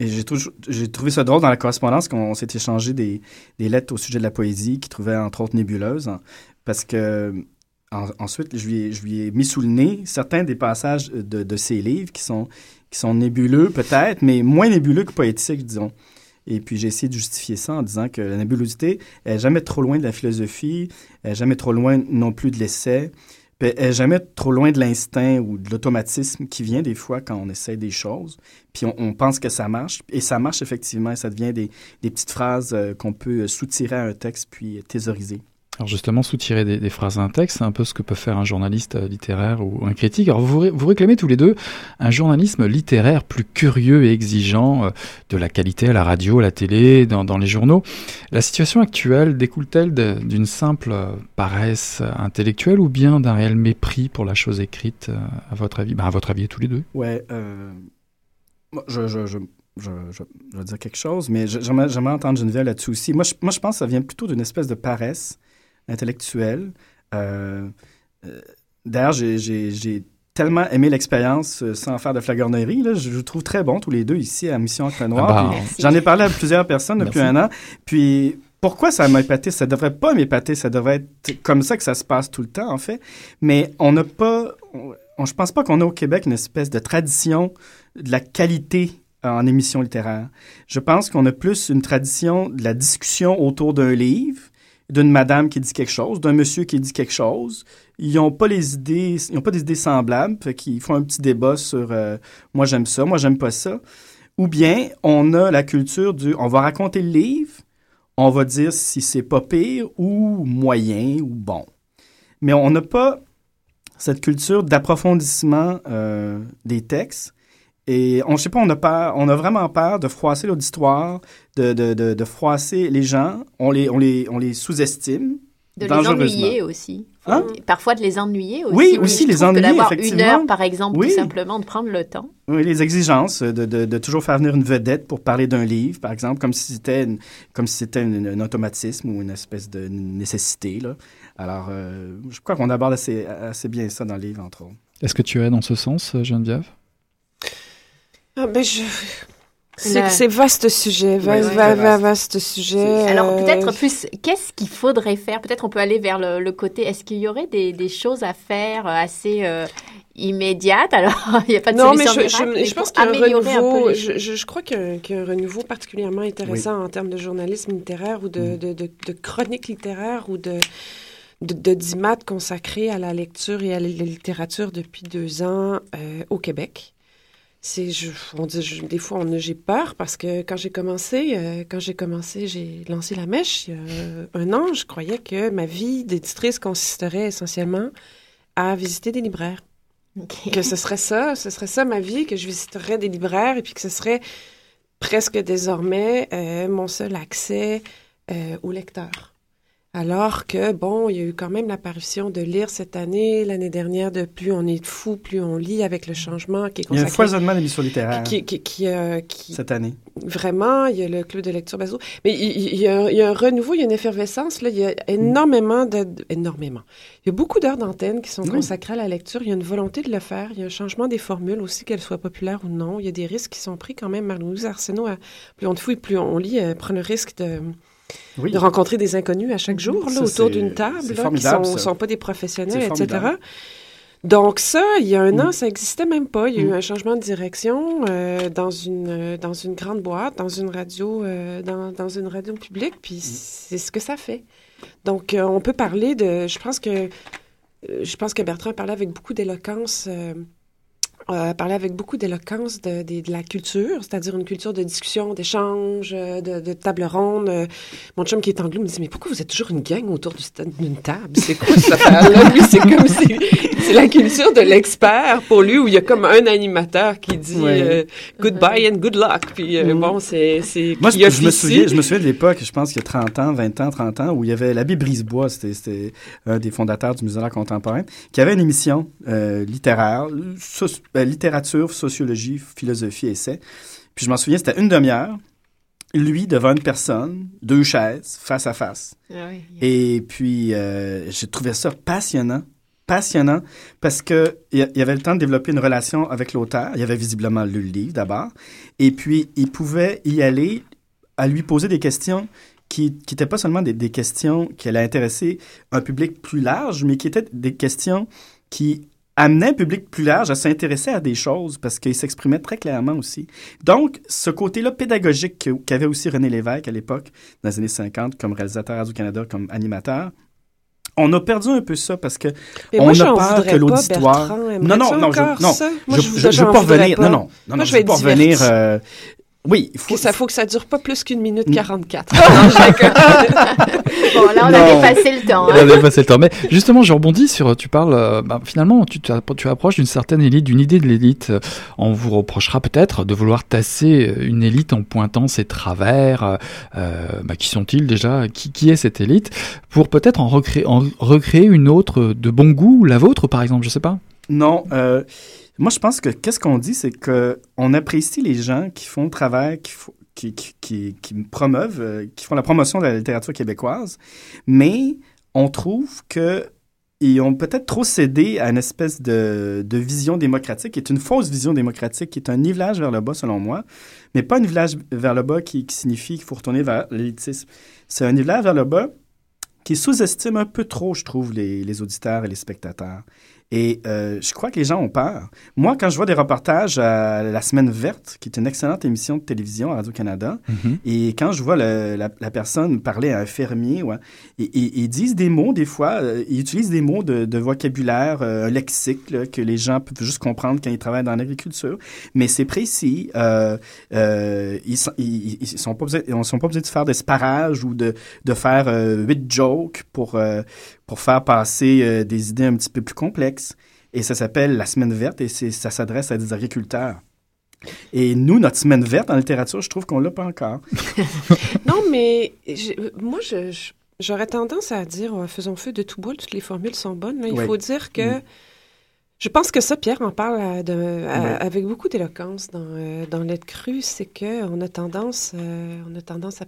et j'ai, trouvé ça drôle dans la correspondance qu'on s'est échangé des, des lettres au sujet de la poésie qu'il trouvait entre autres nébuleuses, hein, parce que en- ensuite, je lui, ai, mis sous le nez certains des passages de, de ses livres qui sont, qui sont nébuleux peut-être, mais moins nébuleux que poétiques, disons. Et puis j'ai essayé de justifier ça en disant que la nébulosité est jamais trop loin de la philosophie, elle jamais trop loin non plus de l'essai, puis elle est jamais trop loin de l'instinct ou de l'automatisme qui vient des fois quand on essaie des choses. Puis on, pense que ça marche, et ça marche effectivement, et ça devient des, petites phrases euh, qu'on peut soutirer à un texte puis euh, thésauriser. Alors justement, soutirer des, des phrases d'un texte, c'est un peu ce que peut faire un journaliste euh, littéraire ou un critique. Alors vous, vous réclamez tous les deux un journalisme littéraire plus curieux et exigeant euh, de la qualité à la radio, à la télé, dans, les journaux. La situation actuelle découle-t-elle d'une simple paresse intellectuelle ou bien d'un réel mépris pour la chose écrite, euh, à votre avis? Ben, À votre avis, tous les deux. Ouais, euh, je, je, je, je, je, je vais dire quelque chose, mais j'aimerais entendre Geneviève là-dessus aussi. Moi je, moi, je pense que ça vient plutôt d'une espèce de paresse intellectuelle. Euh, euh, D'ailleurs, j'ai- tellement aimé l'expérience euh, sans faire de flagornerie. Là, je, vous trouve très bon tous les deux ici à Mission Encre Noire. Ah bah. J'en ai parlé à plusieurs personnes depuis Merci. un an. Puis pourquoi ça m'a épaté? Ça devrait pas m'épater. Ça devrait être comme ça que ça se passe tout le temps, en fait. Mais on n'a pas... On- je pense pas qu'on a au Québec une espèce de tradition de la qualité en émission littéraire. Je pense qu'on a plus une tradition de la discussion autour d'un livre, d'une madame qui dit quelque chose, d'un monsieur qui dit quelque chose. Ils n'ont pas les idées, ils ont pas des idées semblables, fait font un petit débat sur euh, moi j'aime ça, moi j'aime pas ça. Ou bien on a la culture du on va raconter le livre, on va dire si c'est pas pire ou moyen ou bon. Mais on n'a pas cette culture d'approfondissement euh, des textes. Et on, je sais pas, on a peur, on a vraiment peur de froisser l'auditoire, de, de, de, de froisser les gens. On les, on les, on les sous-estime. De les ennuyer aussi. Hein? Parfois de les ennuyer aussi. Oui, aussi les ennuyer, d'avoir une heure, par exemple, Oui. tout simplement, de prendre le temps. Oui, les exigences de, de, de toujours faire venir une vedette pour parler d'un livre, par exemple, comme si c'était une- comme si c'était une- un automatisme ou une espèce de nécessité. Là. Alors, euh, je crois qu'on aborde assez, assez bien ça dans le livre, entre autres. Est-ce que tu irais dans ce sens, Geneviève? Ah, ben, je... C'est vaste sujet, Oui, vaste. vaste sujet. Alors euh, peut-être plus, qu'est-ce qu'il faudrait faire? Peut-être on peut aller vers le, le côté, est-ce qu'il y aurait des, des choses à faire euh, assez euh, immédiates? Alors, *laughs* il n'y a pas de non, mais solution je, je, miracle, mais je pense qu'il y a un améliorer un peu renouveau. les Je, je, je crois qu'il y, a un- qu'il y a un renouveau particulièrement intéressant en termes de journalisme littéraire ou de, Mm. de, de, de chronique littéraire ou de de, de d'IMAT consacré à la lecture et à la littérature depuis deux ans euh, au Québec. C'est, je, on dit, je- des fois, on j'ai peur parce que quand j'ai commencé, euh, quand j'ai commencé, j'ai lancé la mèche il y a un an. Je croyais que ma vie d'éditrice consisterait essentiellement à visiter des libraires que ce serait ça, ce serait ça ma vie, que je visiterais des libraires et puis que ce serait presque désormais euh, mon seul accès euh, au lecteur. Alors que, bon, il y a eu quand même l'apparition de lire cette année, l'année dernière, de plus on est fou, plus on lit avec le changement qui est Il y a un consacré. foisonnement d'émissions littéraires Qui, qui, qui, euh, qui- cette année. Vraiment, il y a le club de lecture Bazo. Mais il, y a, un- il y a un renouveau, il y a une effervescence. Là. Il y a énormément de... Énormément. Il y a beaucoup d'heures d'antenne qui sont Oui. consacrées à la lecture. Il y a une volonté de le faire. Il y a un changement des formules aussi, qu'elles soient populaires ou non. Il y a des risques qui sont pris quand même. Marie-Louise Arsenault, a- plus on fouille, plus on lit, elle prend le risque de, Oui. de rencontrer des inconnus à chaque jour là, Ça, autour d'une table, là, qui formidable, sont, pas des professionnels, etc. Donc ça, il y a un Mm. an, ça existait même pas. Il y a eu Mm. un changement de direction euh, dans une euh, dans une grande boîte, dans une radio euh, dans, dans une radio publique, puis Mm. c'est ce que ça fait. Donc on peut parler de je pense que je pense que Bertrand parlait avec beaucoup d'éloquence euh, parlait avec beaucoup d'éloquence de, de, de la culture, c'est-à-dire une culture de discussion, d'échange, euh, de, de table ronde. Euh, Mon chum qui est anglais me dit, mais pourquoi vous êtes toujours une gang autour d'une table? C'est quoi cette *laughs* affaire-là? Lui, c'est comme si, c'est la culture de l'expert pour lui, où il y a comme un animateur qui dit Ouais. euh, goodbye and good luck. Puis euh, Mhm. bon, c'est, c'est Moi, je, je me souviens, je me souviens de l'époque, je pense qu'il y a 30 ans, 20 ans, 30 ans, où il y avait l'abbé Brisebois, c'était, un des fondateurs du Musée d'art contemporain, qui avait une émission euh, littéraire, soci- euh, littérature, sociologie, philosophie, essai. Puis je m'en souviens, c'était une demi-heure, lui devant une personne, deux chaises, face à face. Ah oui. Et puis, euh, j'ai trouvé ça passionnant. Passionnant parce que il y a- il y avait le temps de développer une relation avec l'auteur. Il avait visiblement lu le livre d'abord. Et puis, il pouvait y aller à lui poser des questions qui n'étaient pas seulement des, des questions qui allaient intéresser un public plus large, mais qui étaient des questions qui amenaient un public plus large à s'intéresser à des choses parce qu'il s'exprimait très clairement aussi. Donc, ce côté-là pédagogique que- qu'avait aussi René Lévesque à l'époque, dans les années 50, comme réalisateur Radio-Canada, comme animateur, on a perdu un peu ça parce que Mais on moi, a peur que l'auditoire- non, non, non, je- non. Moi, je, revenir. pas. Non, non, non, Moi, je vais pas revenir. euh, oui, il faut. Que ça faut que ça dure pas plus qu'une minute Mm. 44. *laughs* Bon, là, on a Non. dépassé le temps. On hein. a dépassé le temps. Mais justement, je rebondis sur, tu parles, euh, bah, finalement, tu, tu, approches d'une certaine élite, d'une idée de l'élite. Euh, On vous reprochera peut-être de vouloir tasser euh, une élite en pointant ses travers. euh, bah, qui sont-ils déjà? Qui, qui est cette élite? Pour peut-être en recréer, en recréer une autre de bon goût, la vôtre par exemple, je sais pas. Non, euh, moi je pense que qu'est-ce qu'on dit, c'est que on apprécie les gens qui font le travail, qui, qui, qui, promeuvent, euh, qui font la promotion de la littérature québécoise, mais on trouve que ils ont peut-être trop cédé à une espèce de, de vision démocratique, qui est une fausse vision démocratique, qui est un nivelage vers le bas selon moi, mais pas un nivelage vers le bas qui, qui signifie qu'il faut retourner vers l'élitisme. C'est un nivelage vers le bas qui sous-estime un peu trop, je trouve, les, les auditeurs et les spectateurs. Et euh, je crois que les gens ont peur. Moi, quand je vois des reportages à La Semaine verte, qui est une excellente émission de télévision à Radio-Canada, et quand je vois le- la, la personne parler à un fermier, ouais, et- et- ils disent des mots, des fois, euh, ils utilisent des mots de, de vocabulaire, euh, un lexique là, que les gens peuvent juste comprendre quand ils travaillent dans l'agriculture, mais c'est précis. Euh, euh, ils, sont, ils, ils sont pas ils sont pas besoin de faire des sparages ou de, de faire euh, huit jokes pour, euh, pour faire passer euh, des idées un petit peu plus complexes. Et ça s'appelle la semaine verte et ça s'adresse à des agriculteurs. Et nous, notre semaine verte en littérature, je trouve qu'on l'a pas encore. *laughs* non, mais moi, je- j'aurais tendance à dire euh, faisons feu de tout bois, toutes les formules sont bonnes. Mais il Oui. faut dire que Mm. Je pense que ça, Pierre en parle à- de- à- Oui. avec beaucoup d'éloquence dans, euh, dans Lettre crue, c'est que on a tendance, euh, on a tendance à,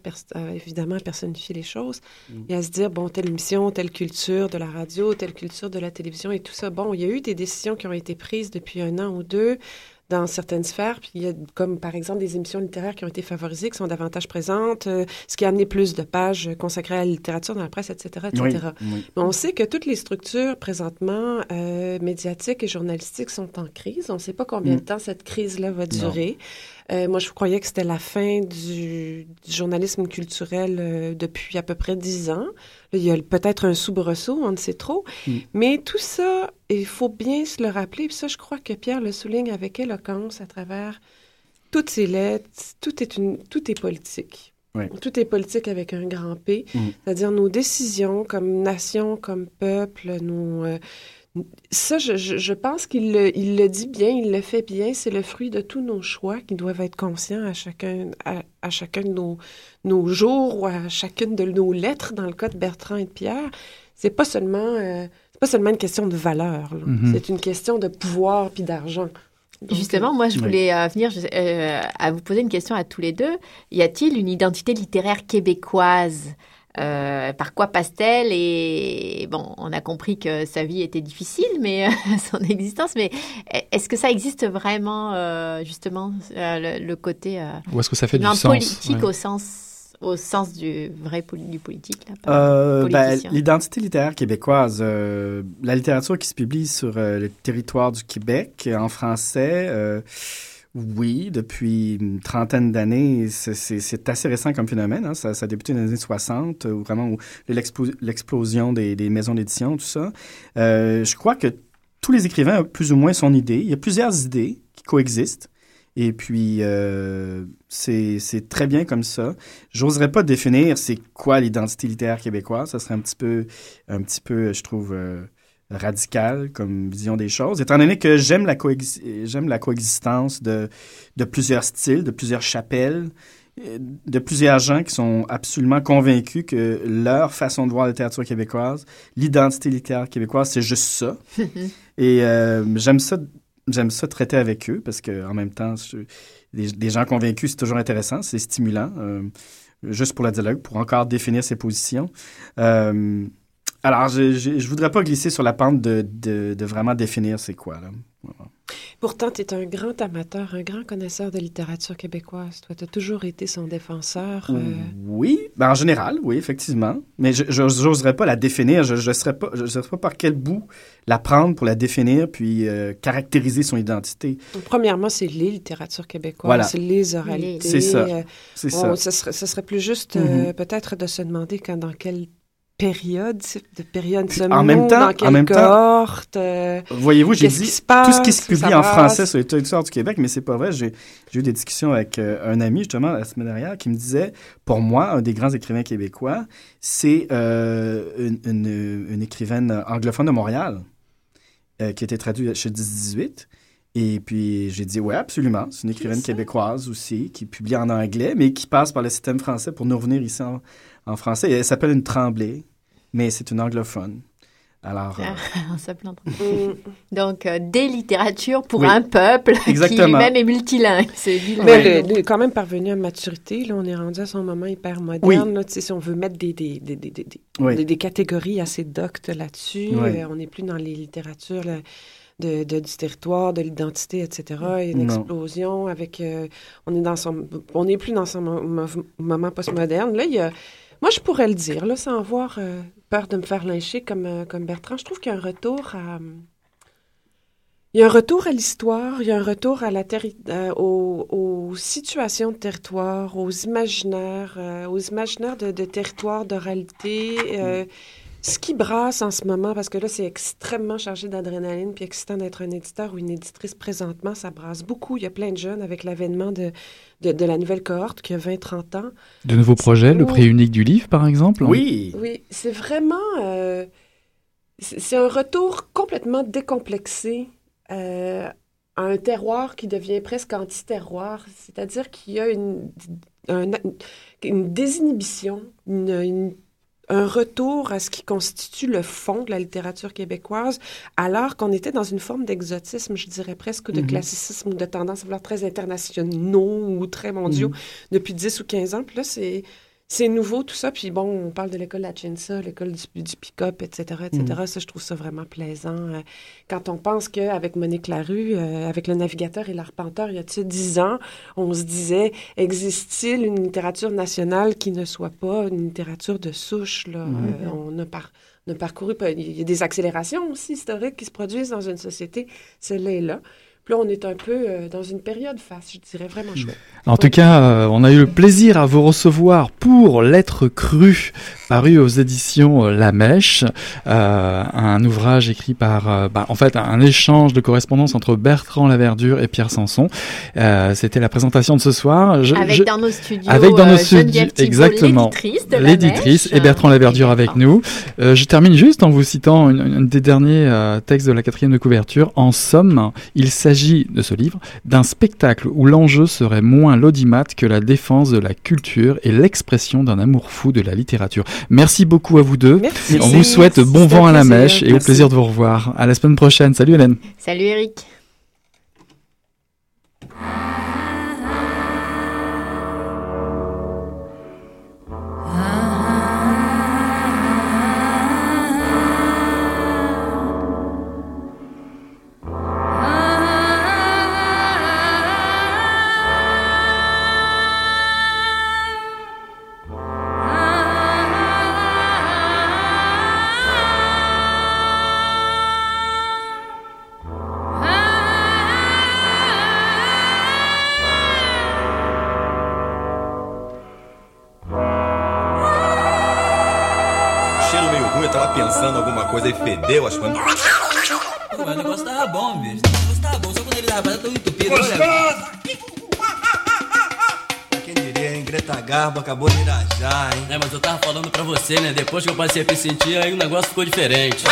évidemment à personnifier les choses Mm. et à se dire bon telle émission, telle culture de la radio, telle culture de la télévision et tout ça. Bon, il y a eu des décisions qui ont été prises depuis un an ou deux dans certaines sphères, puis il y a comme par exemple des émissions littéraires qui ont été favorisées, qui sont davantage présentes, euh, ce qui a amené plus de pages consacrées à la littérature dans la presse, etc., etc. Oui, oui. Mais on sait que toutes les structures présentement euh, médiatiques et journalistiques sont en crise. On ne sait pas combien Mm. de temps cette crise-là va durer. Euh, moi, je croyais que c'était la fin du, du journalisme culturel depuis à peu près dix ans. Là, il y a peut-être un soubresaut, on ne sait trop. Mm. Mais tout ça, il faut bien se le rappeler. Puis ça, je crois que Pierre le souligne avec éloquence à travers toutes ces lettres. Tout est, une, tout est politique. Oui. Tout est politique avec un grand P. Mm. C'est-à-dire nos décisions comme nation, comme peuple, nos... euh, ça, je, pense qu'il le, il le dit bien, il le fait bien. C'est le fruit de tous nos choix qui doivent être conscients à chacun, à, à chacun de nos, nos jours ou à chacune de nos lettres. Dans le cas de Bertrand et de Pierre, c'est pas seulement, euh, pas seulement une question de valeur. Mhm. C'est une question de pouvoir puis d'argent. Justement, moi, je oui. voulais euh, venir je- euh, à vous poser une question à tous les deux. Y a-t-il une identité littéraire québécoise? Euh, Par quoi passe-t-elle? Et bon, on a compris que sa vie était difficile, mais euh, *laughs* son existence. Mais est-ce que ça existe vraiment, euh, justement, euh, le, le côté euh, Ou est-ce que ça fait du sens? politique Ouais. au sens au sens du vrai du politique là, Euh, ben. L'identité littéraire québécoise, euh, la littérature qui se publie sur euh, le territoire du Québec en français, oui, depuis une trentaine d'années, c'est- assez récent comme phénomène. hein. Ça, ça a débuté dans les années 60, où vraiment où l'explosion des, des maisons d'édition, tout ça. Je crois que tous les écrivains ont plus ou moins son idée. Il y a plusieurs idées qui coexistent. Et puis, euh, c'est très bien comme ça. J'oserais pas définir c'est quoi l'identité littéraire québécoise. Ça serait un petit peu, un petit peu je trouve, euh, radical comme vision des choses. Étant donné que j'aime la, coexistence de, de plusieurs styles, de plusieurs chapelles, de plusieurs gens qui sont absolument convaincus que leur façon de voir la littérature québécoise, l'identité littéraire québécoise, c'est juste ça. *laughs* Et euh, j'aime ça j'aime ça traiter avec eux parce que en même temps, des, gens convaincus, c'est toujours intéressant, c'est stimulant, euh, juste pour le dialogue, pour encore définir ses positions. Euh, alors, je, ne voudrais pas glisser sur la pente de, de, vraiment définir c'est quoi. Là. Pourtant, tu es un grand amateur, un grand connaisseur de littérature québécoise. Toi, tu as toujours été son défenseur. Euh. Oui, ben, en général, oui, effectivement. Mais je n'oserais pas la définir. Je ne saurais pas, je pas par quel bout la prendre pour la définir puis euh, caractériser son identité. premièrement, c'est les littératures québécoises, c'est les oralités. C'est ça. Euh, c'est ça. Ce serait, serait, plus juste mm-hmm. peut-être de se demander quand, dans quel période, de période en même temps, dans quelle en même cohorte, euh, voyez-vous, j'ai dit tout ce qui se publie en français sur les territoires du Québec, mais c'est pas vrai. J'ai eu des discussions avec euh, un ami justement la semaine dernière qui me disait, pour moi, un des grands écrivains québécois, c'est euh, une, une, écrivaine anglophone de Montréal qui a été traduite chez 10-18. Et puis j'ai dit oui, absolument. C'est une écrivaine québécoise aussi qui publie en anglais, mais qui passe par le système français pour nous revenir ici en, en français. Elle s'appelle une Tremblay mais c'est une anglophone. Alors, euh... *laughs* Mm. Donc, euh, des littératures pour un peuple qui lui-même est multilingue. C'est Mais il est quand même parvenu à maturité. Là, on est rendu à son moment hyper moderne. Là, si on veut mettre des, des, des, des, des catégories assez doctes là-dessus, euh, on n'est plus dans les littératures de, de, du territoire, de l'identité, etc. Il y a une explosion avec... Euh, on est dans son... On n'est plus dans son moment postmoderne. Là, il y a moi, je pourrais le dire, là, sans avoir euh, peur de me faire lyncher comme, euh, comme Bertrand. Je trouve qu'il y a un retour à. Il y a un retour à l'histoire, il y a un retour à la euh, aux, aux, situations de territoire, aux imaginaires, aux imaginaires de, territoire, d'oralité. Mm ce qui brasse en ce moment, parce que là, c'est extrêmement chargé d'adrénaline, puis excitant d'être un éditeur ou une éditrice présentement, ça brasse beaucoup. Il y a plein de jeunes avec l'avènement de, de, la nouvelle cohorte qui a 20-30 ans. De nouveaux projets, le prix unique du livre, par exemple? Oui. Oui, c'est vraiment... Euh, c'est un retour complètement décomplexé euh, à un terroir qui devient presque anti-terroir, c'est-à-dire qu'il y a une, une désinhibition, une, une un retour à ce qui constitue le fond de la littérature québécoise, alors qu'on était dans une forme d'exotisme, je dirais presque, de mm-hmm. classicisme ou de tendance à vouloir très internationaux ou très mondiaux mm-hmm. depuis 10 ou 15 ans. Puis là, c'est c'est nouveau tout ça. Puis bon, on parle de l'école Chinsa, l'école du, du pick-up, etc., etc. Mm. Ça, je trouve ça vraiment plaisant. Euh, quand on pense qu'avec Monique Larue, euh, avec le navigateur et l'arpenteur, il y a tu dix ans, on se disait, existe-t-il une littérature nationale qui ne soit pas une littérature de souche? Là? Mm. Euh, on a par on a parcouru, il y a des accélérations aussi historiques qui se produisent dans une société. Celle-là est là. Puis là, on est un peu euh, dans une période face, je dirais vraiment chouette. En tout cas, euh, on a eu le plaisir à vous recevoir pour Lettres crues, paru aux éditions euh, La Mèche, un ouvrage écrit par, bah, en fait, un échange de correspondance entre Bertrand Laverdure et Pierre Sanson. C'était la présentation de ce soir. avec dans nos studios, avec dans nos studios, exactement, l'éditrice et Bertrand Laverdure avec nous. je termine juste en vous citant un des derniers textes de la quatrième de couverture. En somme, il s'agit s'agit de ce livre d'un spectacle où l'enjeu serait moins l'audimat que la défense de la culture et l'expression d'un amour fou de la littérature. Merci beaucoup à vous deux. On vous souhaite bon vent à la mèche et au plaisir de vous revoir. À la semaine prochaine. Salut Hélène. Salut Eric. Coisa e fedeu as coisas. Pô, mas o negócio tava bom, bicho. O negócio tava bom, só quando ele tava tão entupido. Olha, Quem diria, hein? Greta Garbo acabou de irajar, hein? É, mas eu tava falando pra você, né? Depois que eu passei a me sentir, aí o negócio ficou diferente.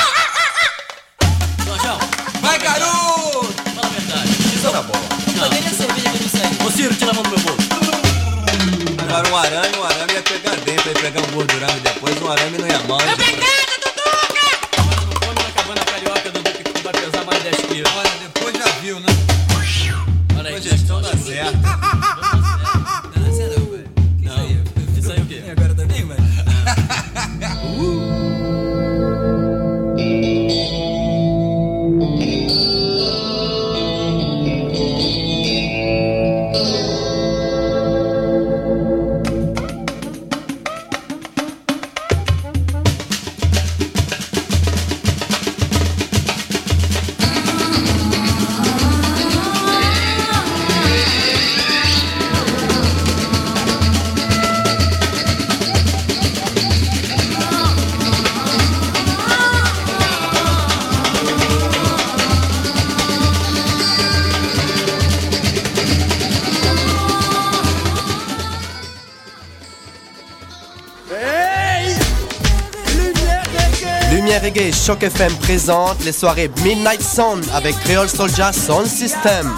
Jorjão, Vai, garoto! fala a verdade. Isso tá bom. Não. Cadê minha cerveja que eu saí? Ô Ciro, tira a mão do meu bolso. Agora um arame, um arame ia pegar dentro, ia pegar um gordurame depois, um arame não Choc FM présente les soirées Midnight Sound avec Creole Soldier Sound System.